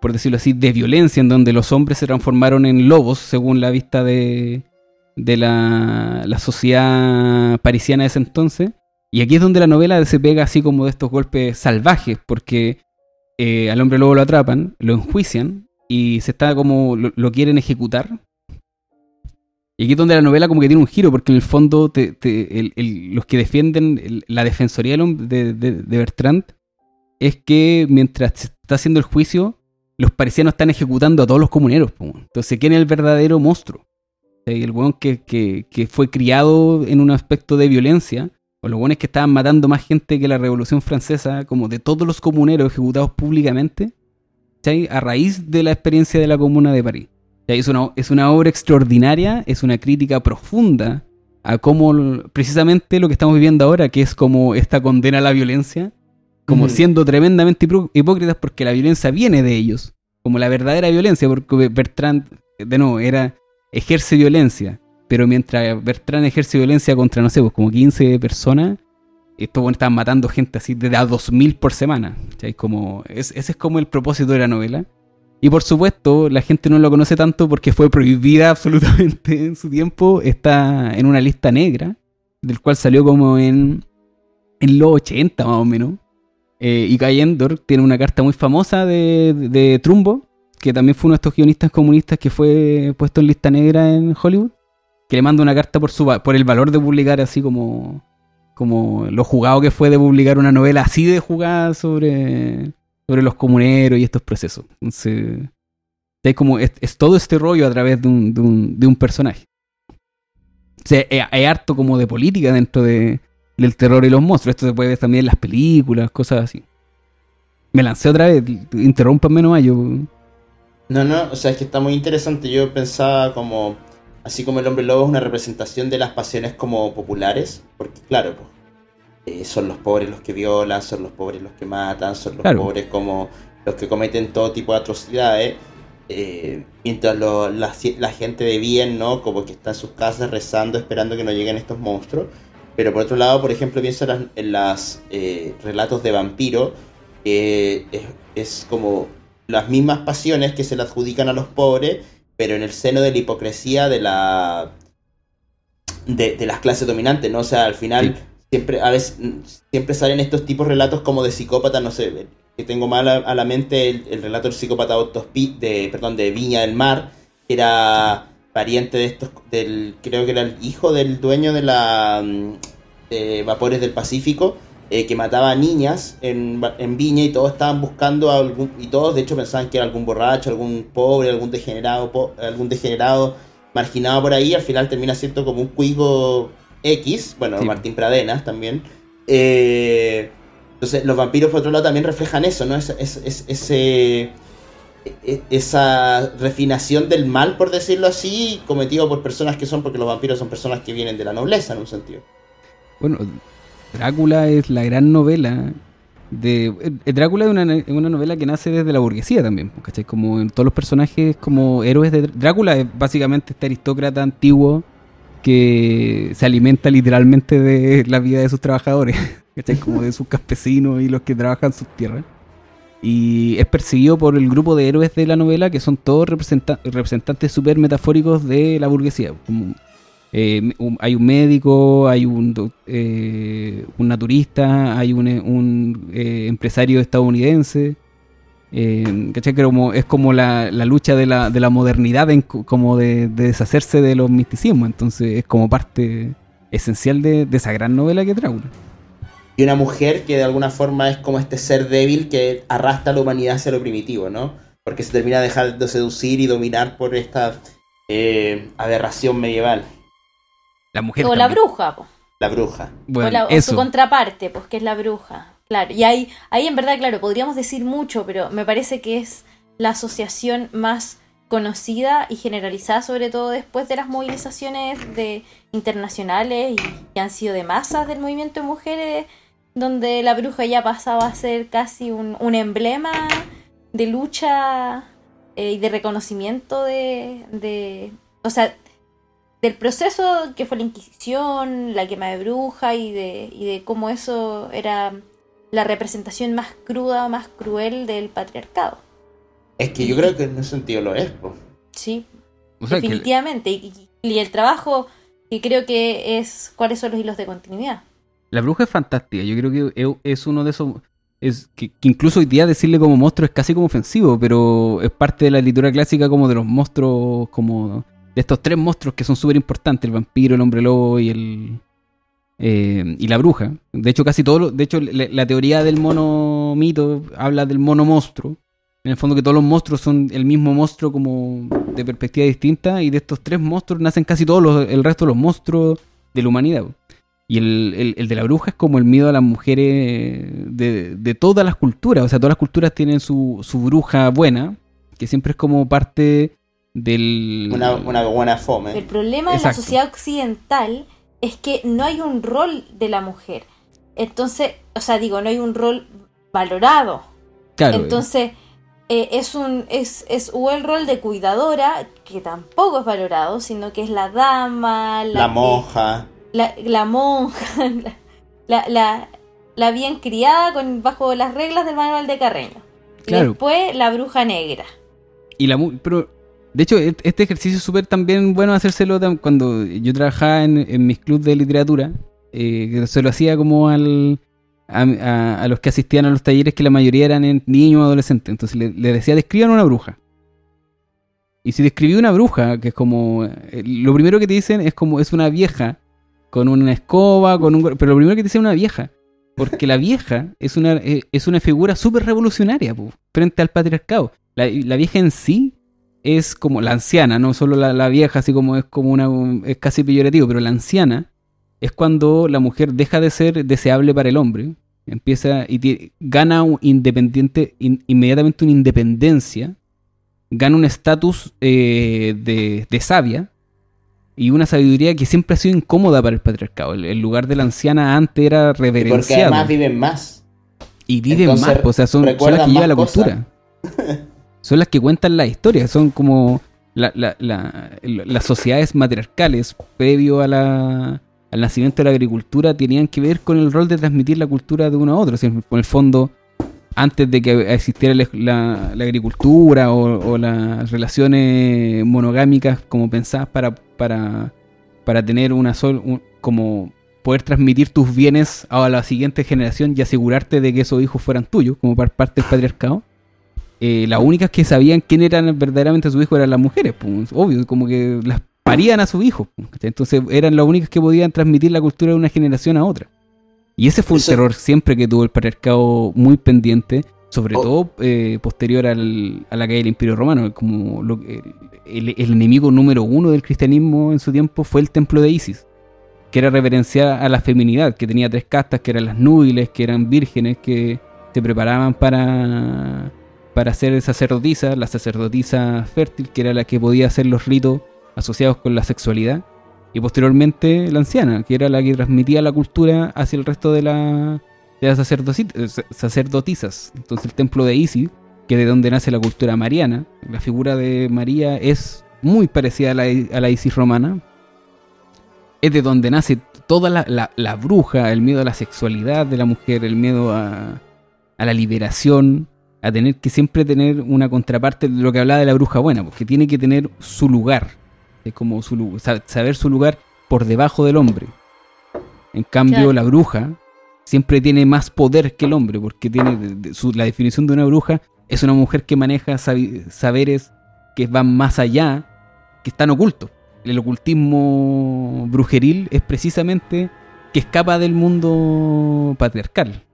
por decirlo así, de violencia, en donde los hombres se transformaron en lobos, según la vista de, de la, la sociedad parisiana de ese entonces. Y aquí es donde la novela se pega así como de estos golpes salvajes, porque eh, al hombre lobo lo atrapan, lo enjuician y se está como lo, quieren ejecutar. Y aquí es donde la novela como que tiene un giro, porque en el fondo los que defienden la defensoría de, Bertrand es que mientras se está haciendo el juicio, los parisianos están ejecutando a todos los comuneros. Entonces, ¿quién es el verdadero monstruo? El weón que, fue criado en un aspecto de violencia o los buenos que estaban matando más gente que la Revolución Francesa, como de todos los comuneros ejecutados públicamente, a raíz de la experiencia de la Comuna de París. Es, una, es una obra extraordinaria, es una crítica profunda a cómo precisamente lo que estamos viviendo ahora, que es como esta condena a la violencia, como siendo tremendamente hipócritas porque la violencia viene de ellos, como la verdadera violencia, porque Bertrand, de nuevo, era ejerce violencia, pero mientras Bertrand ejerce violencia contra, no sé, pues como 15 personas, estos buenos estaban matando gente así de a 2000 por semana. Como, ese es como el propósito de la novela. Y por supuesto, la gente no lo conoce tanto porque fue prohibida (laughs) absolutamente en su tiempo. Está en una lista negra, del cual salió como en, en los 80 más o menos. Eh, y Kai Endor tiene una carta muy famosa de, de Trumbo, que también fue uno de estos guionistas comunistas que fue puesto en lista negra en Hollywood, que le manda una carta por, su, por el valor de publicar así como, como lo jugado que fue de publicar una novela así de jugada sobre, sobre los comuneros y estos procesos. Entonces, es, como, es, todo este rollo a través de un, de un, de un personaje. O sea, harto como de política dentro de, del terror y los monstruos. Esto se puede ver también en las películas, cosas así. Me lancé otra vez, interrúmpanme nomás, yo... No, no, o sea, es que está muy interesante. Yo pensaba como, así como el hombre lobo es una representación de las pasiones como populares, porque claro, pues, eh, son los pobres los que violan, son los pobres los que matan, son los pobres como los que cometen todo tipo de atrocidades, eh, mientras la, gente de bien, ¿no? Como que está en sus casas rezando, esperando que no lleguen estos monstruos. Pero por otro lado, por ejemplo, pienso en las, eh, relatos de vampiro, es, es, como las mismas pasiones que se le adjudican a los pobres, pero en el seno de la hipocresía de la de, las clases dominantes, ¿no? O sea, al final siempre a veces siempre salen estos tipos de relatos como de psicópata, no sé, que tengo mal a, la mente el, relato del psicópata de perdón, de Viña del Mar, que era pariente de estos del creo que era el hijo del dueño de la mm, Vapores del Pacífico. Eh, que mataba a niñas en, en, Viña y todos estaban buscando algún y todos de hecho pensaban que era algún borracho, algún pobre, algún degenerado, algún degenerado marginado por ahí, al final termina siendo como un cuigo X, bueno, Martín Pradenas también. Eh, entonces, los vampiros, por otro lado, también reflejan eso, ¿no? Es, ese, e, esa refinación del mal, por decirlo así, cometido por personas que son, porque los vampiros son personas que vienen de la nobleza, en un sentido. Bueno, Drácula es la gran novela de eh, Drácula es una, una, novela que nace desde la burguesía también, ¿cachai? Como en todos los personajes como héroes de Drácula es básicamente este aristócrata antiguo que se alimenta literalmente de la vida de sus trabajadores, (laughs) Como de sus campesinos y los que trabajan sus tierras. Y es perseguido por el grupo de héroes de la novela que son todos representantes súper metafóricos de la burguesía. Eh, hay un médico, hay un, eh, un naturista, hay un, eh, empresario estadounidense eh, Que es como la, lucha de la, de la modernidad, como de, deshacerse de los misticismos. Entonces es como parte esencial de, esa gran novela que Drácula. Y una mujer que de alguna forma es como este ser débil que arrastra a la humanidad hacia lo primitivo, ¿no? Porque se termina dejando seducir y dominar por esta eh, aberración medieval. La mujer o la bruja, La bruja. o, su contraparte, pues que es la bruja. Claro, y ahí, ahí en verdad, claro, podríamos decir mucho, pero me parece que es la asociación más conocida y generalizada, sobre todo después de las movilizaciones de, internacionales y que han sido de masas del movimiento de mujeres, donde la bruja ya pasaba a ser casi un, emblema de lucha eh, y de reconocimiento de, de, o sea, del proceso que fue la Inquisición, la quema de bruja y de, y de cómo eso era la representación más cruda, más cruel del patriarcado. Es que yo creo que en ese sentido lo es, pues. Sí, definitivamente. Y, el trabajo que creo que es cuáles son los hilos de continuidad. La bruja es fantástica, yo creo que es uno de esos... Es que, incluso hoy día decirle como monstruo es casi como ofensivo, pero es parte de la literatura clásica como de los monstruos, como de estos tres monstruos que son súper importantes, el vampiro, el hombre lobo y el, eh, y la bruja. De hecho, casi todo. de hecho, la, teoría del mono mito habla del mono monstruo. En el fondo, que todos los monstruos son el mismo monstruo, como de perspectiva distinta. Y de estos tres monstruos nacen casi todos los, el resto de los monstruos de la humanidad. Y el, el, de la bruja es como el miedo a las mujeres de, de, todas las culturas. O sea, todas las culturas tienen su, su bruja buena, que siempre es como parte del. Una, una buena fome. El problema de la sociedad occidental es que no hay un rol de la mujer. Entonces, o sea, digo, no hay un rol valorado. Claro. Entonces, eh, es un es, es o el rol de cuidadora, que tampoco es valorado, sino que es la dama, la, monja. La, la monja, (laughs) la, la, la, bien criada con, bajo las reglas del manual de Carreño. Claro. Después, la bruja negra. y la pero de hecho, este ejercicio es súper también bueno hacérselo cuando yo trabajaba en, mis clubes de literatura, eh, se lo hacía como al, a, los que asistían a los talleres, que la mayoría eran niños o adolescentes. Entonces le, decía, describan una bruja. Y si describí una bruja, que es como. Eh, lo primero que te dicen es como es una vieja con una escoba, con un. Pero lo primero que te dicen es una vieja. Porque la vieja es una, eh, es una figura súper revolucionaria frente al patriarcado. La, vieja en sí es como la anciana, no solo la, vieja, así como es como una. es casi peyorativo, pero la anciana es cuando la mujer deja de ser deseable para el hombre, empieza y gana un independiente, inmediatamente una independencia, gana un estatus eh, de, sabia y una sabiduría que siempre ha sido incómoda para el patriarcado. El, lugar de la anciana antes era reverenciado. Porque además viven más. Y viven más, o sea, son, las que llevan la cultura. (laughs) son las que cuentan la historia, son como las sociedades matriarcales previo a la al nacimiento de la agricultura tenían que ver con el rol de transmitir la cultura de uno a otro. en el fondo, antes de que existiera la, agricultura o, las relaciones monogámicas como pensabas para, para, para tener una sola, como poder transmitir tus bienes a la siguiente generación y asegurarte de que esos hijos fueran tuyos, como parte del patriarcado. Eh, las únicas que sabían quién eran verdaderamente sus hijos eran las mujeres, pues, obvio, como que las parían a sus hijos. Entonces eran las únicas que podían transmitir la cultura de una generación a otra. Y ese fue un terror siempre que tuvo el patriarcado muy pendiente, sobre oh. todo eh, posterior al, a la caída del Imperio Romano. Como el, enemigo número uno del cristianismo en su tiempo fue el templo de Isis, que era reverenciar a la feminidad, que tenía tres castas, que eran las núbiles, que eran vírgenes, que se preparaban para, para ser sacerdotisas, la sacerdotisa fértil, que era la que podía hacer los ritos asociados con la sexualidad, y posteriormente la anciana, que era la que transmitía la cultura hacia el resto de, la, de las sacerdotisas. Entonces el templo de Isis, que de donde nace la cultura mariana, la figura de María es muy parecida a la, Isis romana, es de donde nace toda la, bruja, el miedo a la sexualidad de la mujer, el miedo a, a la liberación, a tener que siempre tener una contraparte de lo que hablaba de la bruja buena, porque tiene que tener su lugar es como su, saber su lugar por debajo del hombre. En cambio, la bruja siempre tiene más poder que el hombre, porque tiene la definición de una bruja es una mujer que maneja saberes que van más allá, que están ocultos. El ocultismo brujeril es precisamente que escapa del mundo patriarcal.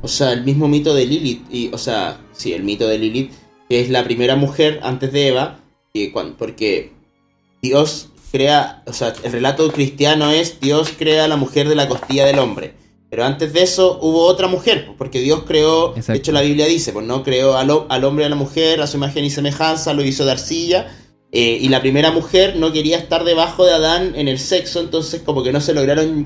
O sea, el mismo mito de Lilith, y, o sea, sí, el mito de Lilith, que es la primera mujer antes de Eva, y porque Dios crea, o sea, el relato cristiano es Dios crea a la mujer de la costilla del hombre. Pero antes de eso hubo otra mujer, pues, porque Dios creó, de hecho la Biblia dice, pues no creó al, hombre y a la mujer a su imagen y semejanza, lo hizo de arcilla, eh, y la primera mujer no quería estar debajo de Adán en el sexo, entonces como que no se lograron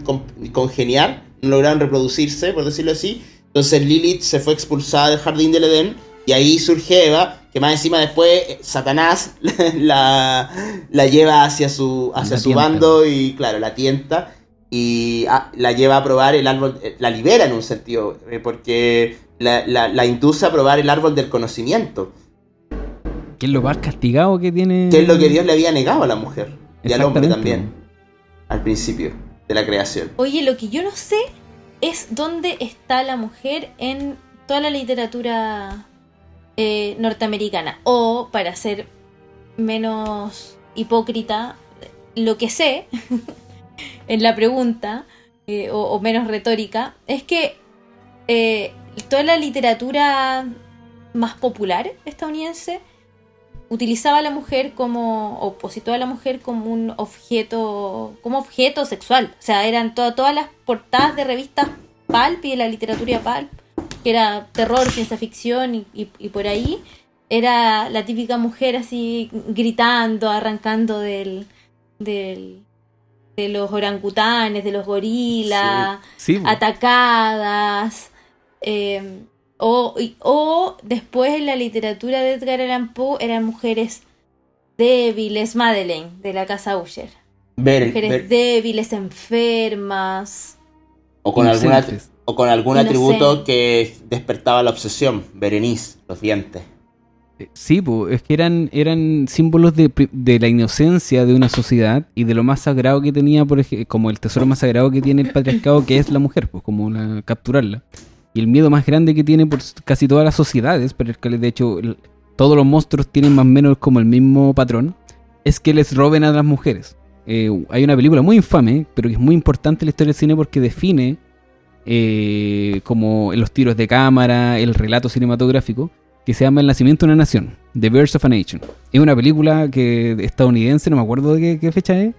congeniar, no lograron reproducirse, por decirlo así. Entonces Lilith se fue expulsada del jardín del Edén y ahí surge Eva, que más encima después eh, Satanás (laughs) la, la lleva hacia su, hacia su bando y claro, la tienta y ah, la lleva a probar el árbol, eh, la libera en un sentido, eh, porque la, induce a probar el árbol del conocimiento. ¿Qué es lo más castigado que tiene? Que es lo que Dios le había negado a la mujer y al hombre también, al principio de la creación. Oye, lo que yo no sé es dónde está la mujer en toda la literatura eh, norteamericana. O, para ser menos hipócrita, lo que sé (laughs) en la pregunta, eh, o, menos retórica, es que eh, toda la literatura más popular estadounidense utilizaba a la mujer como, o positó a la mujer como un objeto, como objeto sexual. O sea, eran todas las portadas de revistas Pulp y de la literatura Pulp que era terror, ciencia ficción y, por ahí, era la típica mujer así gritando, arrancando del, del de los orangutanes, de los gorilas, atacadas. Eh, o, o, después en la literatura de Edgar Allan Poe eran mujeres débiles, Madeleine, de la casa Usher. mujeres débiles, enfermas. O con alguna, o con algún atributo que despertaba la obsesión. Berenice, los dientes. Eh, sí, pues, es que eran, eran símbolos de, la inocencia de una sociedad y de lo más sagrado que tenía, por ejemplo, como el tesoro más sagrado que tiene el patriarcado, que es la mujer, pues como la, capturarla. Y el miedo más grande que tiene por casi todas las sociedades, pero es que de hecho todos los monstruos tienen más o menos como el mismo patrón, es que les roben a las mujeres. Eh, hay una película muy infame, pero que es muy importante en la historia del cine porque define eh, como los tiros de cámara, el relato cinematográfico, que se llama El nacimiento de una nación, The Birth of a Nation. Es una película que estadounidense, no me acuerdo de qué, fecha es,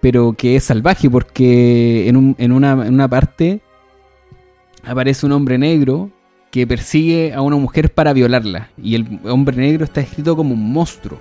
pero que es salvaje porque en, una parte aparece un hombre negro que persigue a una mujer para violarla. Y el hombre negro está escrito como un monstruo.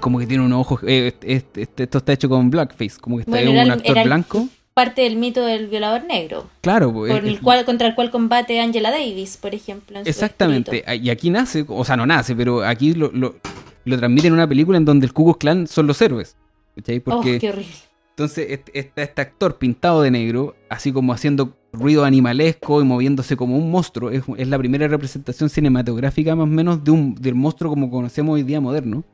como que tiene unos ojos. Eh, esto está hecho con blackface, como que está un actor blanco parte del mito del violador negro. Claro, por el cual, contra el cual combate Angela Davis, por ejemplo. exactamente. Y aquí nace, o sea, no nace, pero aquí lo, lo, lo transmite en una película en donde el Ku Clan son los héroes. Oh, Porque, qué horrible. Entonces, está este actor pintado de negro, así como haciendo ruido animalesco y moviéndose como un monstruo, es, la primera representación cinematográfica más o menos de un, del monstruo como conocemos hoy día moderno.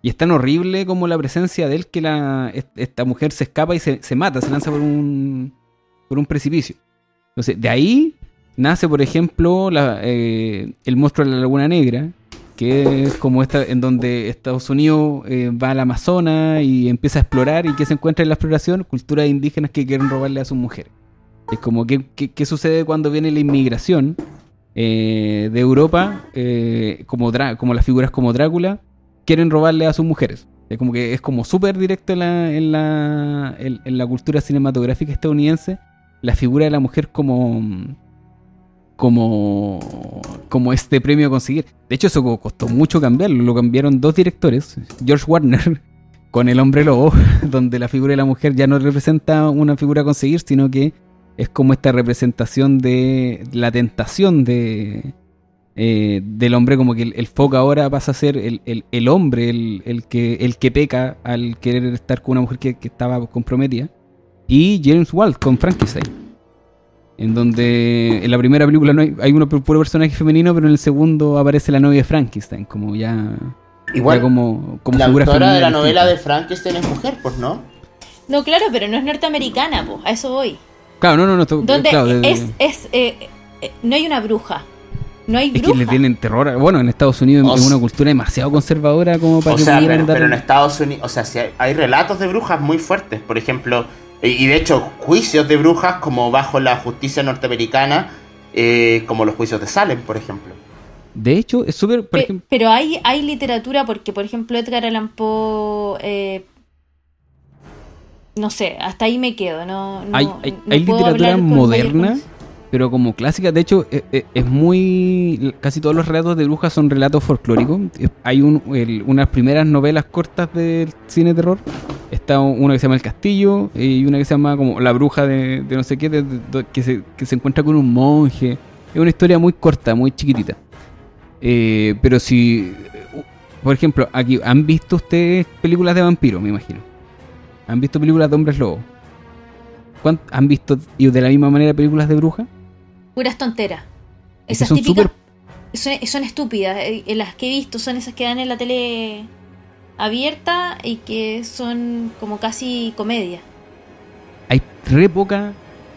Y es tan horrible como la presencia de él que la, esta mujer se escapa y se, mata, se lanza por un, por un precipicio. Entonces, de ahí nace, por ejemplo, eh, el monstruo de la Laguna Negra, que es como esta, en donde Estados Unidos eh, va al Amazonas y empieza a explorar y que se encuentra en la exploración culturas indígenas que quieren robarle a sus mujeres. Es como, ¿qué, qué, sucede cuando viene la inmigración eh, de Europa? como, como las figuras como Drácula quieren robarle a sus mujeres. Es como que es como súper directo en la, en, la, en, la cultura cinematográfica estadounidense la figura de la mujer como como como este premio a conseguir. De hecho, eso costó mucho cambiarlo. Lo cambiaron dos directores, George Warner con El hombre lobo, (laughs) donde la figura de la mujer ya no representa una figura a conseguir, sino que es como esta representación de la tentación de, eh, del hombre, como que el, foco ahora pasa a ser el, hombre, el, que, el que peca al querer estar con una mujer que, estaba comprometida. Y James Walt con Frankenstein. En donde en la primera película no hay, hay un puro personaje femenino, pero en el segundo aparece la novia de Frankenstein, como ya. Igual, como, como la autora de la novela de Frankenstein es mujer, pues no. No, claro, pero no es norteamericana, pues, a eso voy. Claro, no, no, no. Donde es, es eh, eh, no hay una bruja, no hay Es que le tienen terror. Bueno, en Estados Unidos es una cultura demasiado conservadora como para o sea, pero, en Estados Unidos, o sea, si hay, relatos de brujas muy fuertes, por ejemplo, y de hecho juicios de brujas como bajo la justicia norteamericana, eh, como los juicios de Salem, por ejemplo. De hecho, es súper... pero hay, hay literatura porque, por ejemplo, Edgar Allan Poe... Eh, no sé, hasta ahí me quedo. No, hay, hay literatura moderna pero como clásica. De hecho, e, e, es, muy. Casi todos los relatos de brujas son relatos folclóricos. Hay un, unas primeras novelas cortas del cine de terror. Está una que se llama El Castillo y una que se llama como La Bruja de, no sé qué, que, se, que se encuentra con un monje. Es una historia muy corta, muy chiquitita. Eh, pero si. Por ejemplo, aquí, ¿han visto ustedes películas de vampiros, me imagino? ¿Han visto películas de hombres lobos? ¿Han visto y de la misma manera películas de brujas? puras tonteras. Esas son típicas son, estúpidas. Eh, las que he visto son esas que dan en la tele abierta y que son como casi comedia. Hay re poca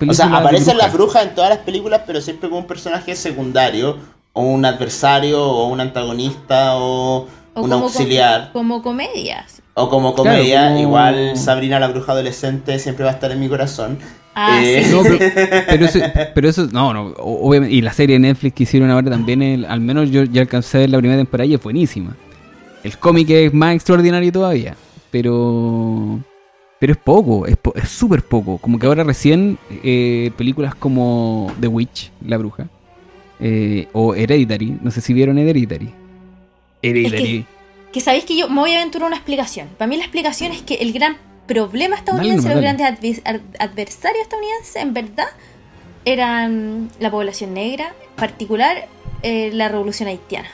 O sea, aparecen las brujas en todas las películas, pero siempre como un personaje secundario, o un adversario, o un antagonista, o, un auxiliar. como comedias. O como comedia, igual Sabrina la bruja adolescente siempre va a estar en mi corazón. Ah, eh, (laughs) pero, eso, no, no, obviamente, y la serie de Netflix que hicieron ahora también, al menos yo ya alcancé a ver la primera temporada y es buenísima. El cómic es más extraordinario todavía, pero pero es poco, es súper poco. Como que ahora recién eh, películas como The Witch, La Bruja, eh, o Hereditary, no sé si vieron Hereditary. Hereditary. que, que sabéis que yo me voy a aventurar una explicación. Para mí la explicación es que el gran problema estadounidense, los grandes adversarios estadounidenses, en verdad, eran la población negra, en particular eh, la revolución haitiana.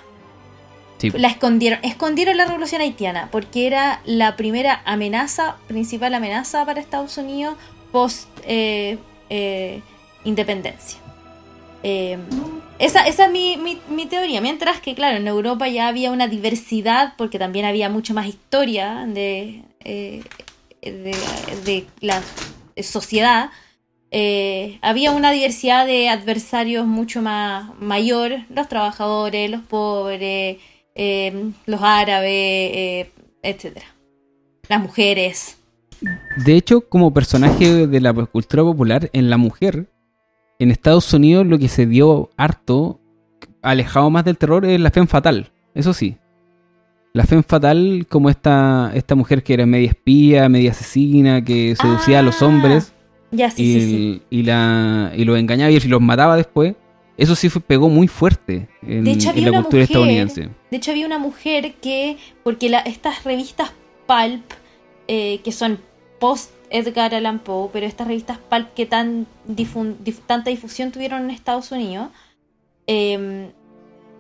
La escondieron, escondieron la revolución haitiana porque era la primera amenaza, principal amenaza para Estados Unidos post eh, eh, independencia. Esa, esa es mi, teoría. Mientras que, claro, en Europa ya había una diversidad, porque también había mucho más historia de, eh, la sociedad. Eh, había una diversidad de adversarios mucho más mayor, los trabajadores, los pobres, eh, los árabes, etcétera, las mujeres. De hecho, como personaje de la cultura popular, en la mujer en Estados Unidos lo que se dio harto, alejado más del terror, es la fe fatal. Eso sí. La fe fatal, como esta, esta mujer que era media espía, media asesina, que seducía a los ah, hombres. Ya, sí, y, sí, y, la, y los engañaba y los mataba después. Eso sí pegó muy fuerte en, la cultura estadounidense. De hecho, había una mujer que, porque la, estas revistas pulp, eh, que son post Edgar Allan Poe, pero estas revistas pulp que tan tanta difusión tuvieron en Estados Unidos, em,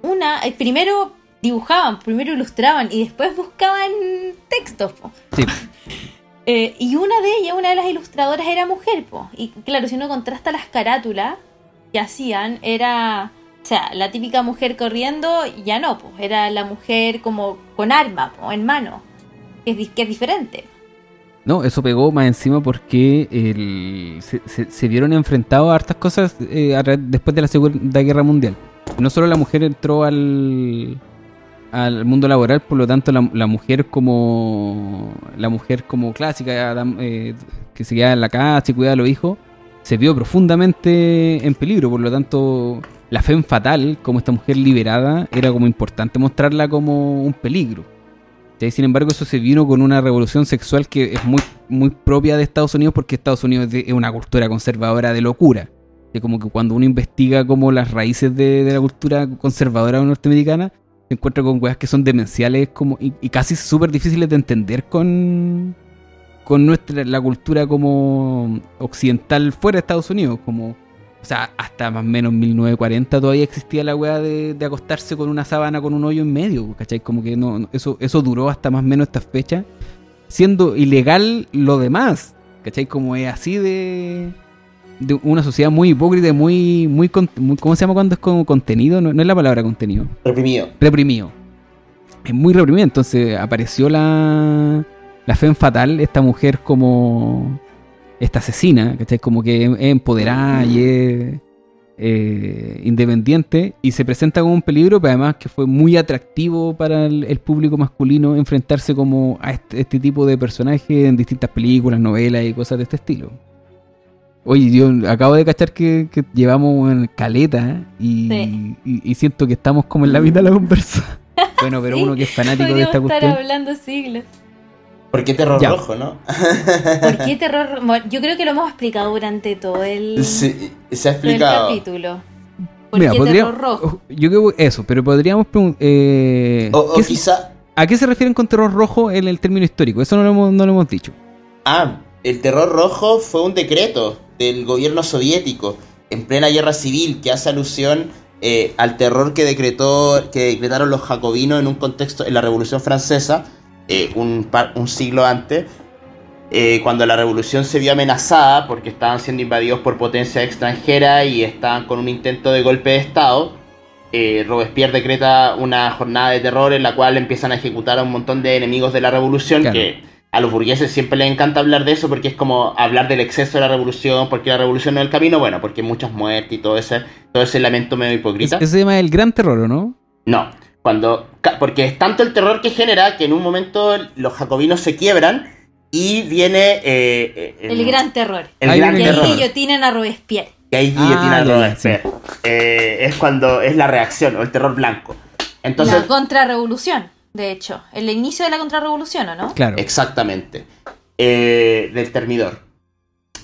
una, eh, primero dibujaban, primero ilustraban y después buscaban textos. (laughs) Eh, y una de ellas, una de las ilustradoras era mujer. Po. Y claro, si uno contrasta las carátulas que hacían, era... O sea, la típica mujer corriendo, ya no, pues era la mujer como con arma en mano, que es, que es diferente. No, eso pegó más encima porque se, vieron enfrentados a hartas cosas eh, después de la Segunda Guerra Mundial. No solo la mujer entró al, al mundo laboral, por lo tanto la, mujer como la mujer como clásica eh, que se queda en la casa y cuida a los hijos, se vio profundamente en peligro, por lo tanto la fe en fatal, como esta mujer liberada, era como importante mostrarla como un peligro. Sin embargo, eso se vino con una revolución sexual que es muy, muy propia de Estados Unidos porque Estados Unidos es una cultura conservadora de locura. Es como que cuando uno investiga como las raíces de, la cultura conservadora norteamericana, se encuentra con weas que son demenciales como, y, casi súper difíciles de entender con, con nuestra, la cultura como occidental fuera de Estados Unidos. Como sea, hasta más o menos 1940 todavía existía la weá de, acostarse con una sábana con un hoyo en medio, ¿cachai? Como que no, eso, eso duró hasta más o menos esta fecha, siendo ilegal lo demás, ¿cachai? Como es así de, de una sociedad muy hipócrita, muy, muy, muy ¿cómo se llama cuando es como contenido? No, no es la palabra contenido. Reprimido. Reprimido. Es muy reprimido, entonces apareció la, la fe en fatal, esta mujer como esta asesina, ¿cachai? Como que es empoderada y es eh, independiente y se presenta como un peligro, pero además que fue muy atractivo para el, público masculino enfrentarse como a este, este, tipo de personajes en distintas películas, novelas y cosas de este estilo. Oye, yo acabo de cachar que, llevamos en caleta y, y, siento que estamos como en la mitad de la conversa. (laughs) Bueno, pero uno que es fanático de esta cuestión. estar hablando siglos. ¿Por qué terror rojo, no? ¿Por qué (laughs) terror Yo creo que lo hemos explicado durante todo el, sí, se ha explicado. capítulo. ¿Por qué terror rojo? Yo creo eso, pero podríamos eh, o, quizá... ¿A qué se refieren con terror rojo en el término histórico? Eso no lo, hemos, no lo hemos dicho. Ah, el terror rojo fue un decreto del gobierno soviético en plena guerra civil que hace alusión eh, al terror que decretó que decretaron los jacobinos en un contexto en la Revolución Francesa eh, un, un, siglo antes, eh, cuando la revolución se vio amenazada porque estaban siendo invadidos por potencias extranjeras y estaban con un intento de golpe de Estado, eh, Robespierre decreta una jornada de terror en la cual empiezan a ejecutar a un montón de enemigos de la revolución que a los burgueses siempre les encanta hablar de eso porque es como hablar del exceso de la revolución, porque la revolución no es el camino, bueno, porque hay muchas muertes y todo ese, todo ese lamento medio hipócrita. Ese se llama el gran terror, no? No, cuando, porque es tanto el terror que genera que en un momento los jacobinos se quiebran y viene... Eh, eh, el, gran terror. El y ahí guillotinan a Robespierre. Y ahí guillotinan a ah, Robespierre. Eh, es cuando es la reacción o el terror blanco. Entonces, la contrarrevolución, de hecho. El inicio de la contrarrevolución, ¿o no? Claro. Exactamente. del termidor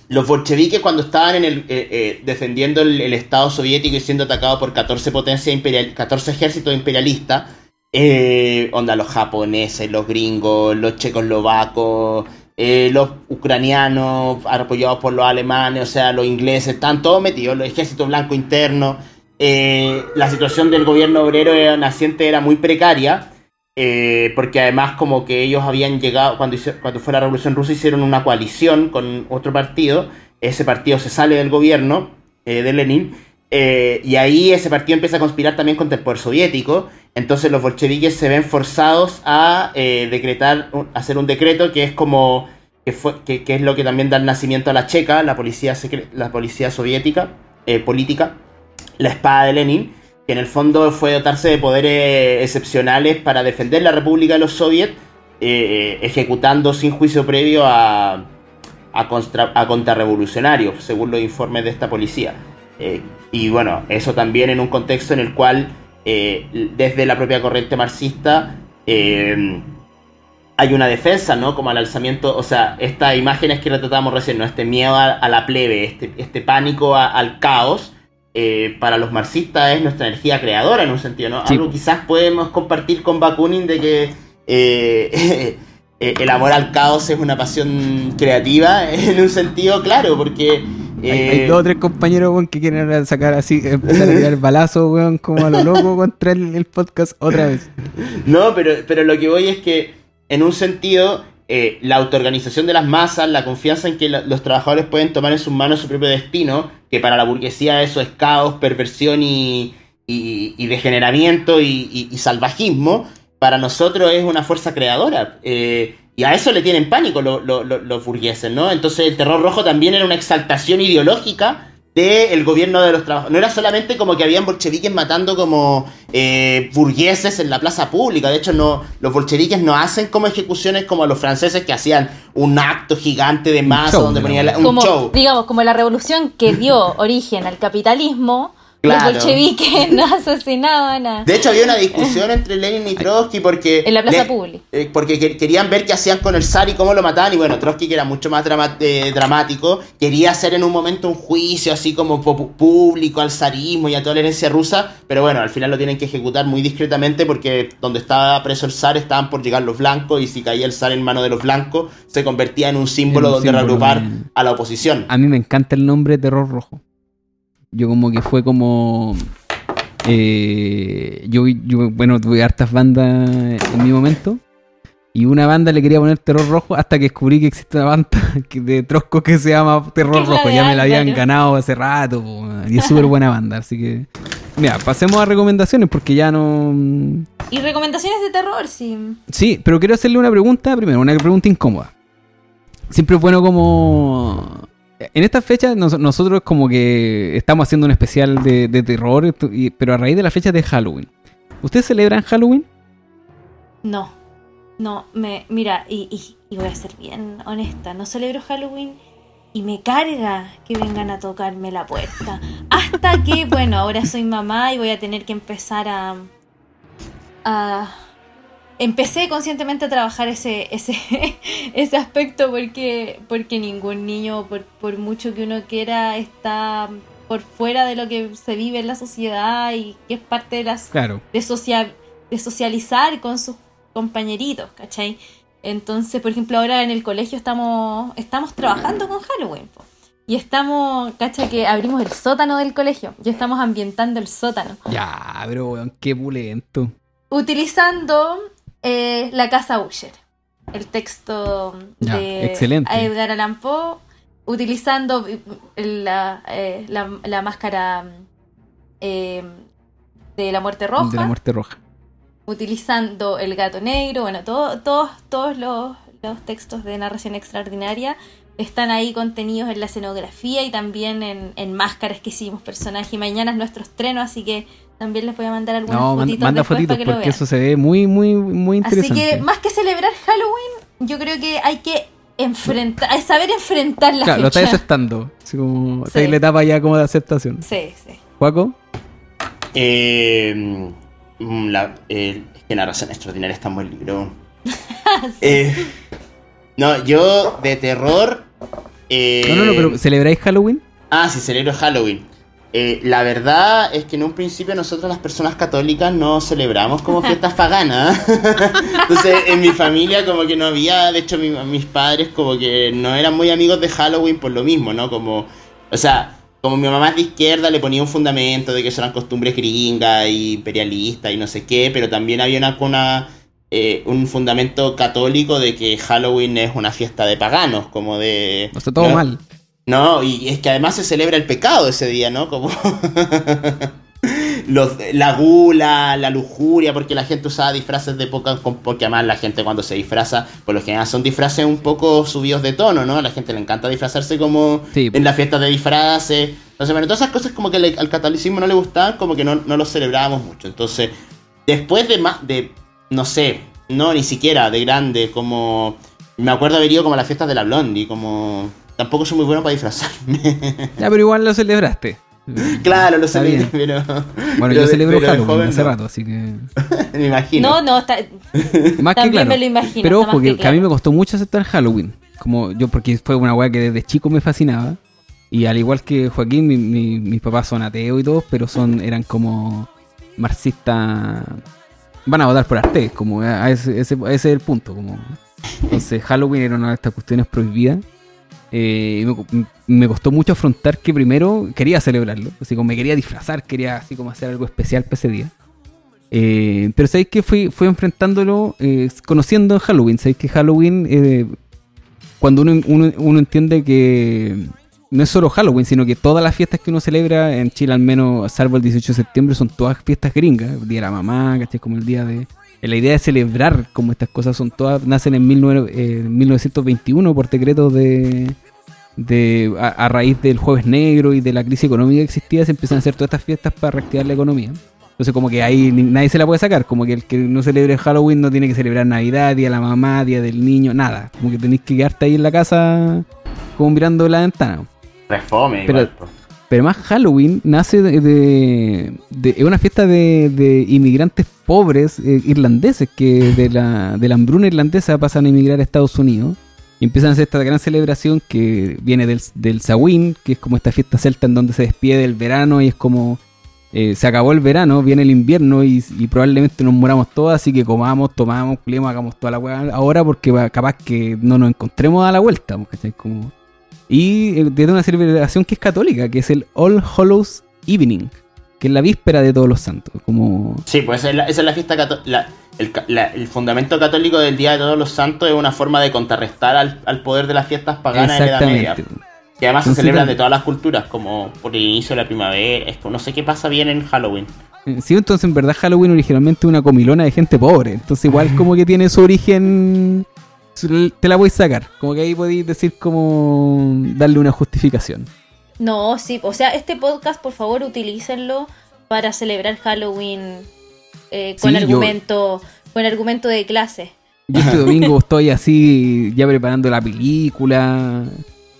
los bolcheviques cuando estaban en el, eh, eh, defendiendo el, Estado soviético y siendo atacados por 14 potencias imperial, 14 ejércitos imperialistas, eh, onda los japoneses, los gringos, los checoslovacos, los ucranianos apoyados por los alemanes, o sea, los ingleses, están todos metidos, los ejércitos blancos internos. la situación del gobierno obrero naciente era muy precaria. Porque además como que ellos habían llegado, cuando, cuando fue la Revolución Rusa hicieron una coalición con otro partido, ese partido se sale del gobierno de Lenin Eh, y ahí ese partido empieza a conspirar también contra el poder soviético. Entonces los bolcheviques se ven forzados a eh, decretar, hacer un decreto que es como que, fue, que, es lo que también da el nacimiento a la Checa, la policía, la policía soviética, eh, política, la espada de Lenin, que en el fondo fue dotarse de poderes excepcionales para defender la República de los Soviets, ejecutando sin juicio previo a, a, a contrarrevolucionarios, según los informes de esta policía. Y bueno, eso también en un contexto en el cual eh, desde la propia corriente marxista eh, hay una defensa, ¿no? Como al alzamiento, o sea, estas imágenes que retratamos recién, ¿no? Este miedo a, la plebe, este, este pánico al caos, eh, para los marxistas es nuestra energía creadora en un sentido, ¿no? Algo quizás podemos compartir con Bakunin de que (laughs) el amor al caos es una pasión creativa (laughs) en un sentido claro, porque hay, eh, dos o tres compañeros, que quieren sacar así, empezar a tirar (laughs) balazo, weón, como a lo loco contra el, podcast otra vez. No, pero, pero lo que voy es que, en un sentido, eh, la autoorganización de las masas, la confianza en que los trabajadores pueden tomar en sus manos su propio destino, que para la burguesía eso es caos, perversión y, y, degeneramiento y, salvajismo, para nosotros es una fuerza creadora. Eh, y a eso le tienen pánico los burgueses, ¿no? Entonces el terror rojo también era una exaltación ideológica del gobierno de los trabajadores. No era solamente como que habían bolcheviques matando como eh, burgueses en la plaza pública. De hecho, no, los bolcheviques no hacen como ejecuciones como los franceses que hacían un acto gigante de masa donde ponían un show. Digamos, como la revolución que dio origen al capitalismo los bolcheviques no asesinaban a... De hecho, había una discusión entre Lenin y Trotsky porque... En la plaza pública. Eh, porque querían ver qué hacían con el zar y cómo lo mataban. Y bueno, Trotsky, que era mucho más eh, dramático, quería hacer en un momento un juicio así como público al zarismo y a toda la herencia rusa. Pero bueno, al final lo tienen que ejecutar muy discretamente porque donde estaba preso el zar estaban por llegar los blancos. Y si caía el zar en mano de los blancos, se convertía en un símbolo donde reagrupar a la oposición. A mí me encanta el nombre Terror Rojo. Yo como que fue como... Eh, yo, yo, bueno, tuve hartas bandas en mi momento. Y una banda le quería poner Terror Rojo hasta que descubrí que existe una banda (laughs) de Trosco que se llama Terror Rojo. Ya me la habían ganado hace rato. y es súper buena banda. Así que... Mira, pasemos a recomendaciones porque ya no... Y recomendaciones de terror, sí. Sí, pero quiero hacerle una pregunta primero, una pregunta incómoda. Siempre es bueno como en esta fecha nosotros como que estamos haciendo un especial de, terror, pero a raíz de la fecha de Halloween. ¿Ustedes celebran Halloween? No, no, me, mira, y, voy a ser bien honesta, no celebro Halloween y me carga que vengan a tocarme la puerta. Hasta que, bueno, ahora soy mamá y voy a tener que empezar a... a empecé conscientemente a trabajar ese, ese, (laughs) ese aspecto porque, porque ningún niño, por, mucho que uno quiera, está por fuera de lo que se vive en la sociedad y que es parte de las de, de socializar con sus compañeritos, ¿cachai? Entonces, por ejemplo, ahora en el colegio estamos, estamos trabajando con Halloween. Y estamos, ¿cachai? Que abrimos el sótano del colegio. Ya estamos ambientando el sótano. Ya, pero weón, qué pulento. Utilizando eh, la casa Usher. El texto de Edgar Allan Poe, utilizando la, eh, la, máscara eh, de la muerte roja. De la muerte roja. Utilizando el gato negro, bueno, todos todos los, los textos de narración extraordinaria están ahí contenidos en la escenografía y también en, en máscaras que hicimos personajes. Y mañana es nuestro estreno, así que también les voy a mandar algunas no, fotitos. Manda fotitos porque eso se ve muy, muy, muy interesante. Así que más que celebrar Halloween, yo creo que hay que enfrentar, hay saber enfrentar la claro, lo estáis aceptando. Así como, sí. la etapa ya como de aceptación. Sí, sí. ¿Juaco? Eh, la, eh, es que narración extraordinaria está muy libro. (laughs) eh, no, yo de terror. Eh, no, no, no, pero ¿celebráis Halloween? Ah, sí, celebro Halloween. Eh, la verdad es que en un principio nosotros las personas católicas no celebramos como (laughs) fiestas paganas. (laughs) Entonces en mi familia como que no había, de hecho mis padres como que no eran muy amigos de Halloween por lo mismo, ¿no? Como, o sea, como mi mamá es de izquierda le ponía un fundamento de que eran costumbres gringas y imperialistas y no sé qué, pero también había una, eh, un fundamento católico de que Halloween es una fiesta de paganos, como de... No está todo mal. No, y es que además se celebra el pecado ese día, ¿no? Como (laughs) los, la gula, la lujuria, porque la gente usaba disfraces de época, porque además la gente cuando se disfraza, por lo general son disfraces un poco subidos de tono, ¿no? A la gente le encanta disfrazarse como en las fiestas de disfraces. Entonces, bueno, todas esas cosas como que al catolicismo no le gustaban, como que no, no lo celebrábamos mucho. Entonces, después de más, de, no sé, no, ni siquiera de grande, como... Me acuerdo haber ido como a las fiestas de la Blondie, como... Tampoco soy muy bueno para disfrazarme. Ya, pero igual lo celebraste. Claro, lo celebré, pero... Bueno, yo celebro Halloween hace rato, así que... (laughs) me imagino. No, no, está... Más que claro. me lo imagino. Pero ojo, que, a mí me costó mucho aceptar Halloween. Como yo, porque fue una weá que desde chico me fascinaba. Y al igual que Joaquín, mis papás son ateos y todos, pero son eran como marxistas van a votar por Arte, como ese, ese, es el punto. Como. Entonces Halloween era una de estas cuestiones prohibidas. Eh, me, costó mucho afrontar que primero quería celebrarlo, así como me quería disfrazar, quería así como hacer algo especial para ese día. Eh, pero sabéis que fui, enfrentándolo eh, conociendo Halloween. Sabéis que Halloween, cuando uno, uno entiende que no es solo Halloween, sino que todas las fiestas que uno celebra en Chile, al menos salvo el 18 de septiembre, son todas fiestas gringas. El día de la mamá, ¿cachai? Como el día de. La idea de celebrar como estas cosas son todas. Nacen en 1921 eh, por decreto de. de a, raíz del Jueves Negro y de la crisis económica que existía, se empiezan a hacer todas estas fiestas para reactivar la economía. Entonces, como que ahí nadie se la puede sacar. Como que el que no celebre Halloween no tiene que celebrar Navidad, Día de la Mamá, Día del Niño, nada. Como que tenéis que quedarte ahí en la casa, como mirando la ventana pero, pero más Halloween nace de, de, una fiesta de, inmigrantes pobres eh, irlandeses que de la, de la hambruna irlandesa pasan a emigrar a Estados Unidos. Y empiezan a hacer esta gran celebración que viene del, del Samhain, que es como esta fiesta celta en donde se despide el verano y es como eh, se acabó el verano, viene el invierno y, probablemente nos muramos todos, así que comamos, tomamos, culiemos, hagamos toda la weá ahora porque capaz que no nos encontremos a la vuelta, ¿cachai? Como y eh, tiene una celebración que es católica, que es el All Hallows Evening, que es la víspera de todos los santos. Como... Sí, pues esa es la, fiesta católica. El, fundamento católico del Día de Todos los Santos es una forma de contrarrestar al, poder de las fiestas paganas en la Edad Media. Que además se celebran de todas las culturas, como por el inicio de la primavera. Es, no sé qué pasa bien en Halloween. Eh, sí, entonces en verdad Halloween originalmente es una comilona de gente pobre. Entonces igual como que tiene su origen te la voy a sacar. Como que ahí podéis decir como darle una justificación. No, sí, o sea, este podcast por favor utilícenlo para celebrar Halloween eh, con argumento con argumento de clase. Yo este domingo (laughs) estoy así ya preparando la película.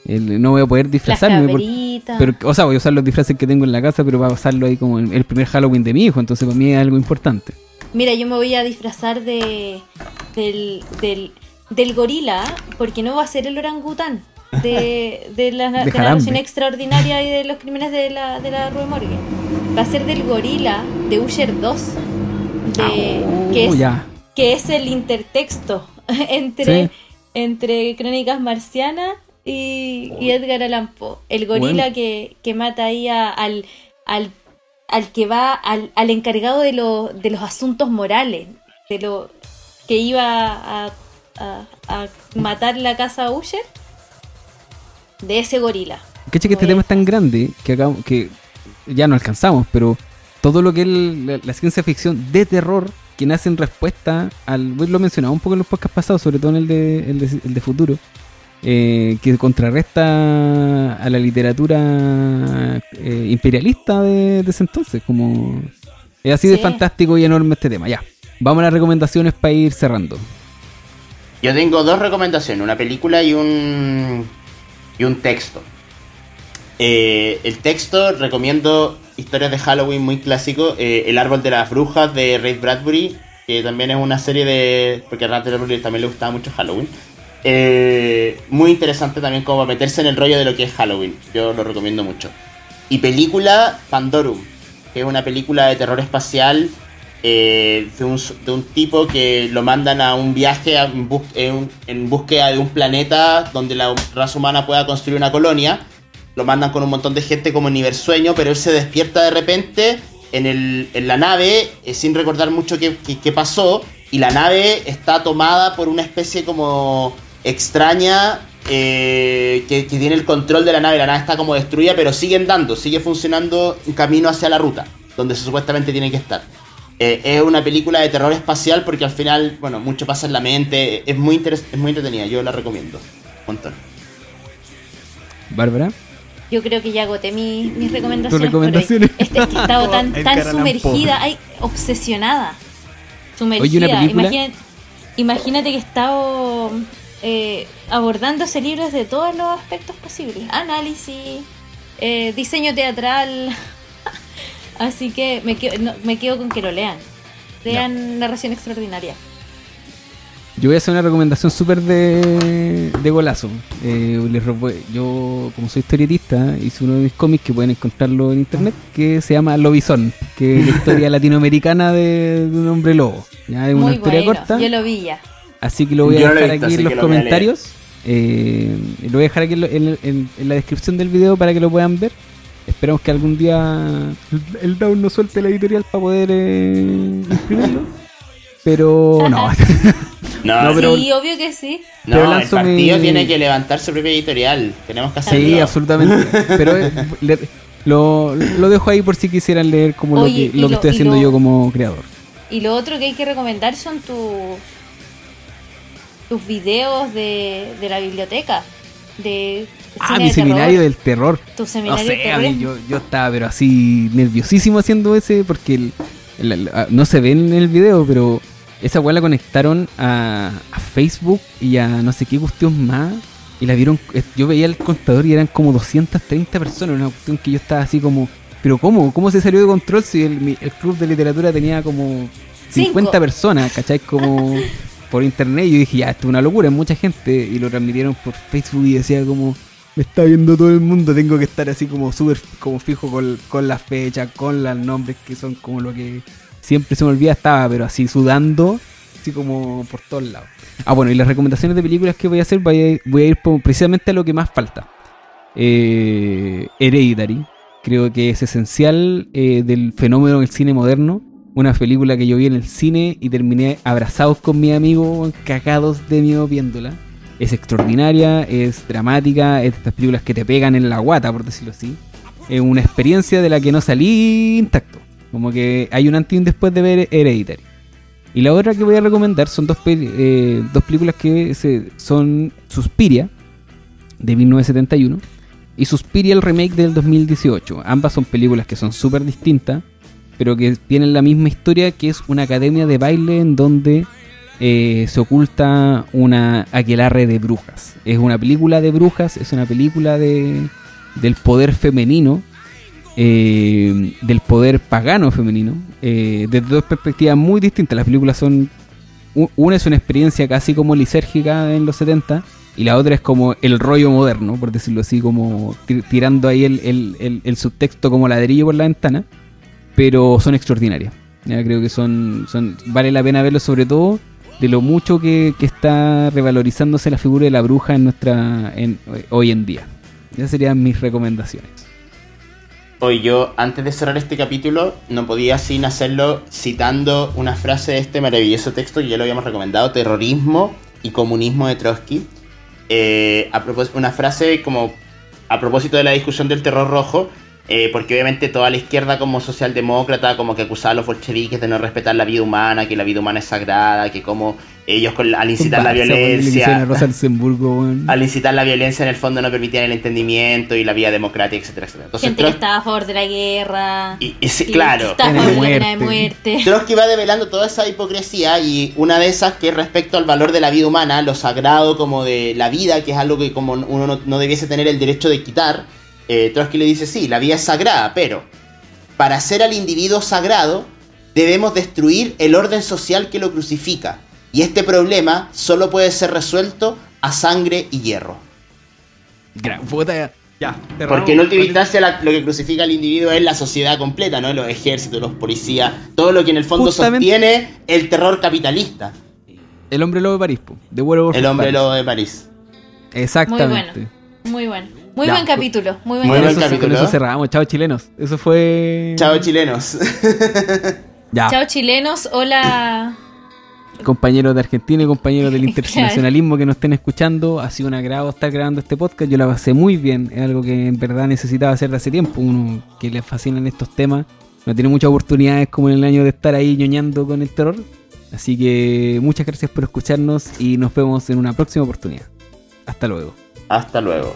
no voy a poder disfrazarme. pero, o sea, voy a usar los disfraces que tengo en la casa, pero voy a usarlo ahí como el, el primer Halloween de mi hijo. Entonces para mí es algo importante. Mira, yo me voy a disfrazar de del, del del gorila, porque no va a ser el orangután de, de la, (laughs) de extraordinaria y de los crímenes de la, de la Rue Morgue. Va a ser del gorila de Usher 2, de, ah, que, es, que es el intertexto (laughs) entre, entre Crónicas Marcianas y, Edgar Allan Poe. El gorila que, que, mata ahí al, al, al, que va, al, al encargado de, lo, de los asuntos morales, de lo que iba a a, matar la casa Usher de ese gorila. Que que este tema es tan grande que, que ya no alcanzamos, pero todo lo que es la, ciencia ficción de terror que nace en respuesta al. Lo mencionaba un poco en los podcasts pasados, sobre todo en el de, el de, futuro. Eh, que contrarresta a la literatura eh, imperialista de, ese entonces. Como es así de fantástico y enorme este tema. Ya, vamos a las recomendaciones para ir cerrando. Yo tengo dos recomendaciones, una película y un, y un texto. Eh, el texto recomiendo historias de Halloween muy clásico, eh, El árbol de las brujas de Ray Bradbury, que también es una serie de... porque a Ray Bradbury también le gustaba mucho Halloween. Eh, muy interesante también como meterse en el rollo de lo que es Halloween, yo lo recomiendo mucho. Y película Pandorum, que es una película de terror espacial eh, de, un, tipo que lo mandan a un viaje en, búsqueda de un planeta donde la raza humana pueda construir una colonia. Lo mandan con un montón de gente como en sueño, pero él se despierta de repente en, la nave eh, sin recordar mucho qué, pasó. Y la nave está tomada por una especie como extraña eh, que, tiene el control de la nave. La nave está como destruida, pero sigue andando, sigue funcionando un camino hacia la ruta, donde supuestamente tiene que estar. Eh, es una película de terror espacial porque al final, bueno, mucho pasa en la mente. Es muy, es muy entretenida, yo la recomiendo. Un montón. Bárbara. Yo creo que ya agoté mis recomendaciones. recomendaciones? Este, he estado tan, (laughs) tan sumergida, ay, obsesionada. Sumergida. Imagínate, imagínate que he estado eh, abordando ese libro desde todos los aspectos posibles. Análisis, eh, diseño teatral. Así que me quedo, me quedo con que lo lean. Lean Narración Extraordinaria. Yo voy a hacer una recomendación súper de, de golazo. Eh, yo, como soy historietista, hice uno de mis cómics que pueden encontrarlo en internet, que se llama Lobizón, que es la (laughs) historia latinoamericana de, un hombre lobo. ¿ya? Es una historia corta. Yo lo vi ya. Así que lo voy a dejar aquí en los comentarios. Eh, lo voy a dejar aquí en, la descripción del video para que lo puedan ver. Esperamos que algún día el, Down nos suelte la editorial para poder eh, imprimirlo. Pero no. (laughs) No, sí, obvio que sí. No, el partido tiene que levantar su propia editorial. Tenemos que hacerlo. Sí, absolutamente. (laughs) Pero eh, lo, lo, dejo ahí por si quisieran leer como lo que, lo que estoy haciendo yo como creador. Y lo otro que hay que recomendar son tus tus videos de, de la biblioteca. De ah, mi seminario del terror. Tu seminario no sé, A mí, yo, yo estaba pero así nerviosísimo haciendo ese porque no se ve en el video, pero esa weá la conectaron a, Facebook y a no sé qué cuestión más. Y la vieron, yo veía el contador y eran como 230 personas, una cuestión que yo estaba así como, pero ¿cómo? ¿Cómo se salió de control si el, club de literatura tenía como 50 personas, ¿cachai? Como por internet. Y yo dije, ya, esto es una locura, es mucha gente. Y lo transmitieron por Facebook y decía como, me está viendo todo el mundo, tengo que estar así como súper como fijo con, con las fechas, con los nombres que son como lo que siempre se me olvida, estaba, pero así sudando, así como por todos lados. Ah, bueno, y las recomendaciones de películas que voy a hacer, voy a, ir precisamente a lo que más falta. Eh, Hereditary, creo que es esencial eh, del fenómeno del cine moderno. Una película que yo vi en el cine y terminé abrazados con mi amigo, cagados de miedo viéndola. Es extraordinaria, es dramática, es de estas películas que te pegan en la guata, por decirlo así. Es una experiencia de la que no salí intacto. Como que hay un antes y un después de ver Hereditary. Y la otra que voy a recomendar son dos, eh, dos películas que son Suspiria, de 1971, y Suspiria, el remake del 2018. Ambas son películas que son súper distintas, pero que tienen la misma historia, que es una academia de baile en donde eh, se oculta una aquelarre de brujas. Es una película de brujas, es una película de, del poder femenino eh, del poder pagano femenino, eh, desde dos perspectivas muy distintas. Las películas son. Una es una experiencia casi como lisérgica en los 70 y la otra es como el rollo moderno, por decirlo así, como tirando ahí el, subtexto como ladrillo por la ventana, pero son extraordinarias. Creo que son, son vale la pena verlo sobre todo de lo mucho que, está revalorizándose la figura de la bruja en nuestra en, hoy en día. Esas serían mis recomendaciones. Hoy yo, antes de cerrar este capítulo, no podía sin hacerlo citando una frase de este maravilloso texto que ya lo habíamos recomendado, Terrorismo y Comunismo de Trotsky. Eh, a propósito, una frase como a propósito de la discusión del terror rojo, eh, porque obviamente toda la izquierda como socialdemócrata como que acusaba a los bolcheviques de no respetar la vida humana, que la vida humana es sagrada, que como ellos al incitar la violencia al incitar la violencia en el fondo no permitían el entendimiento y la vía democrática, etcétera, etcétera. Gente que estaba a favor de la guerra. Y, claro. estaba a favor de la muerte. Trotsky va develando toda esa hipocresía y una de esas que respecto al valor de la vida humana, lo sagrado como de la vida, que es algo que como uno no, no debiese tener el derecho de quitar, eh, Trotsky le dice, sí, la vida es sagrada, pero para ser al individuo sagrado debemos destruir el orden social que lo crucifica. Y este problema solo puede ser resuelto a sangre y hierro. ya, Porque en última instancia lo que crucifica al individuo es la sociedad completa, ¿no? Los ejércitos, los policías, todo lo que en el fondo sostiene el terror capitalista. El hombre lobo de París, de El hombre lobo de París. Exactamente. Muy bueno. Muy buen capítulo. Muy buen, capítulo. capítulo. Con eso cerramos. Chao, chilenos. Eso fue. Chao, chilenos. (laughs) ya. Chao, chilenos. Hola. compañeros de Argentina y compañeros del (laughs) internacionalismo que nos estén escuchando. Ha sido un agrado estar grabando este podcast. Yo la pasé muy bien. Es algo que en verdad necesitaba hacer de hace tiempo. Uno que le fascinan estos temas. No tiene muchas oportunidades como en el año de estar ahí ñoñando con el terror. Así que muchas gracias por escucharnos y nos vemos en una próxima oportunidad. Hasta luego. Hasta luego.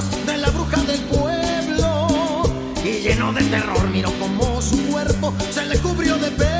de terror miró como su cuerpo se le cubrió de pelo.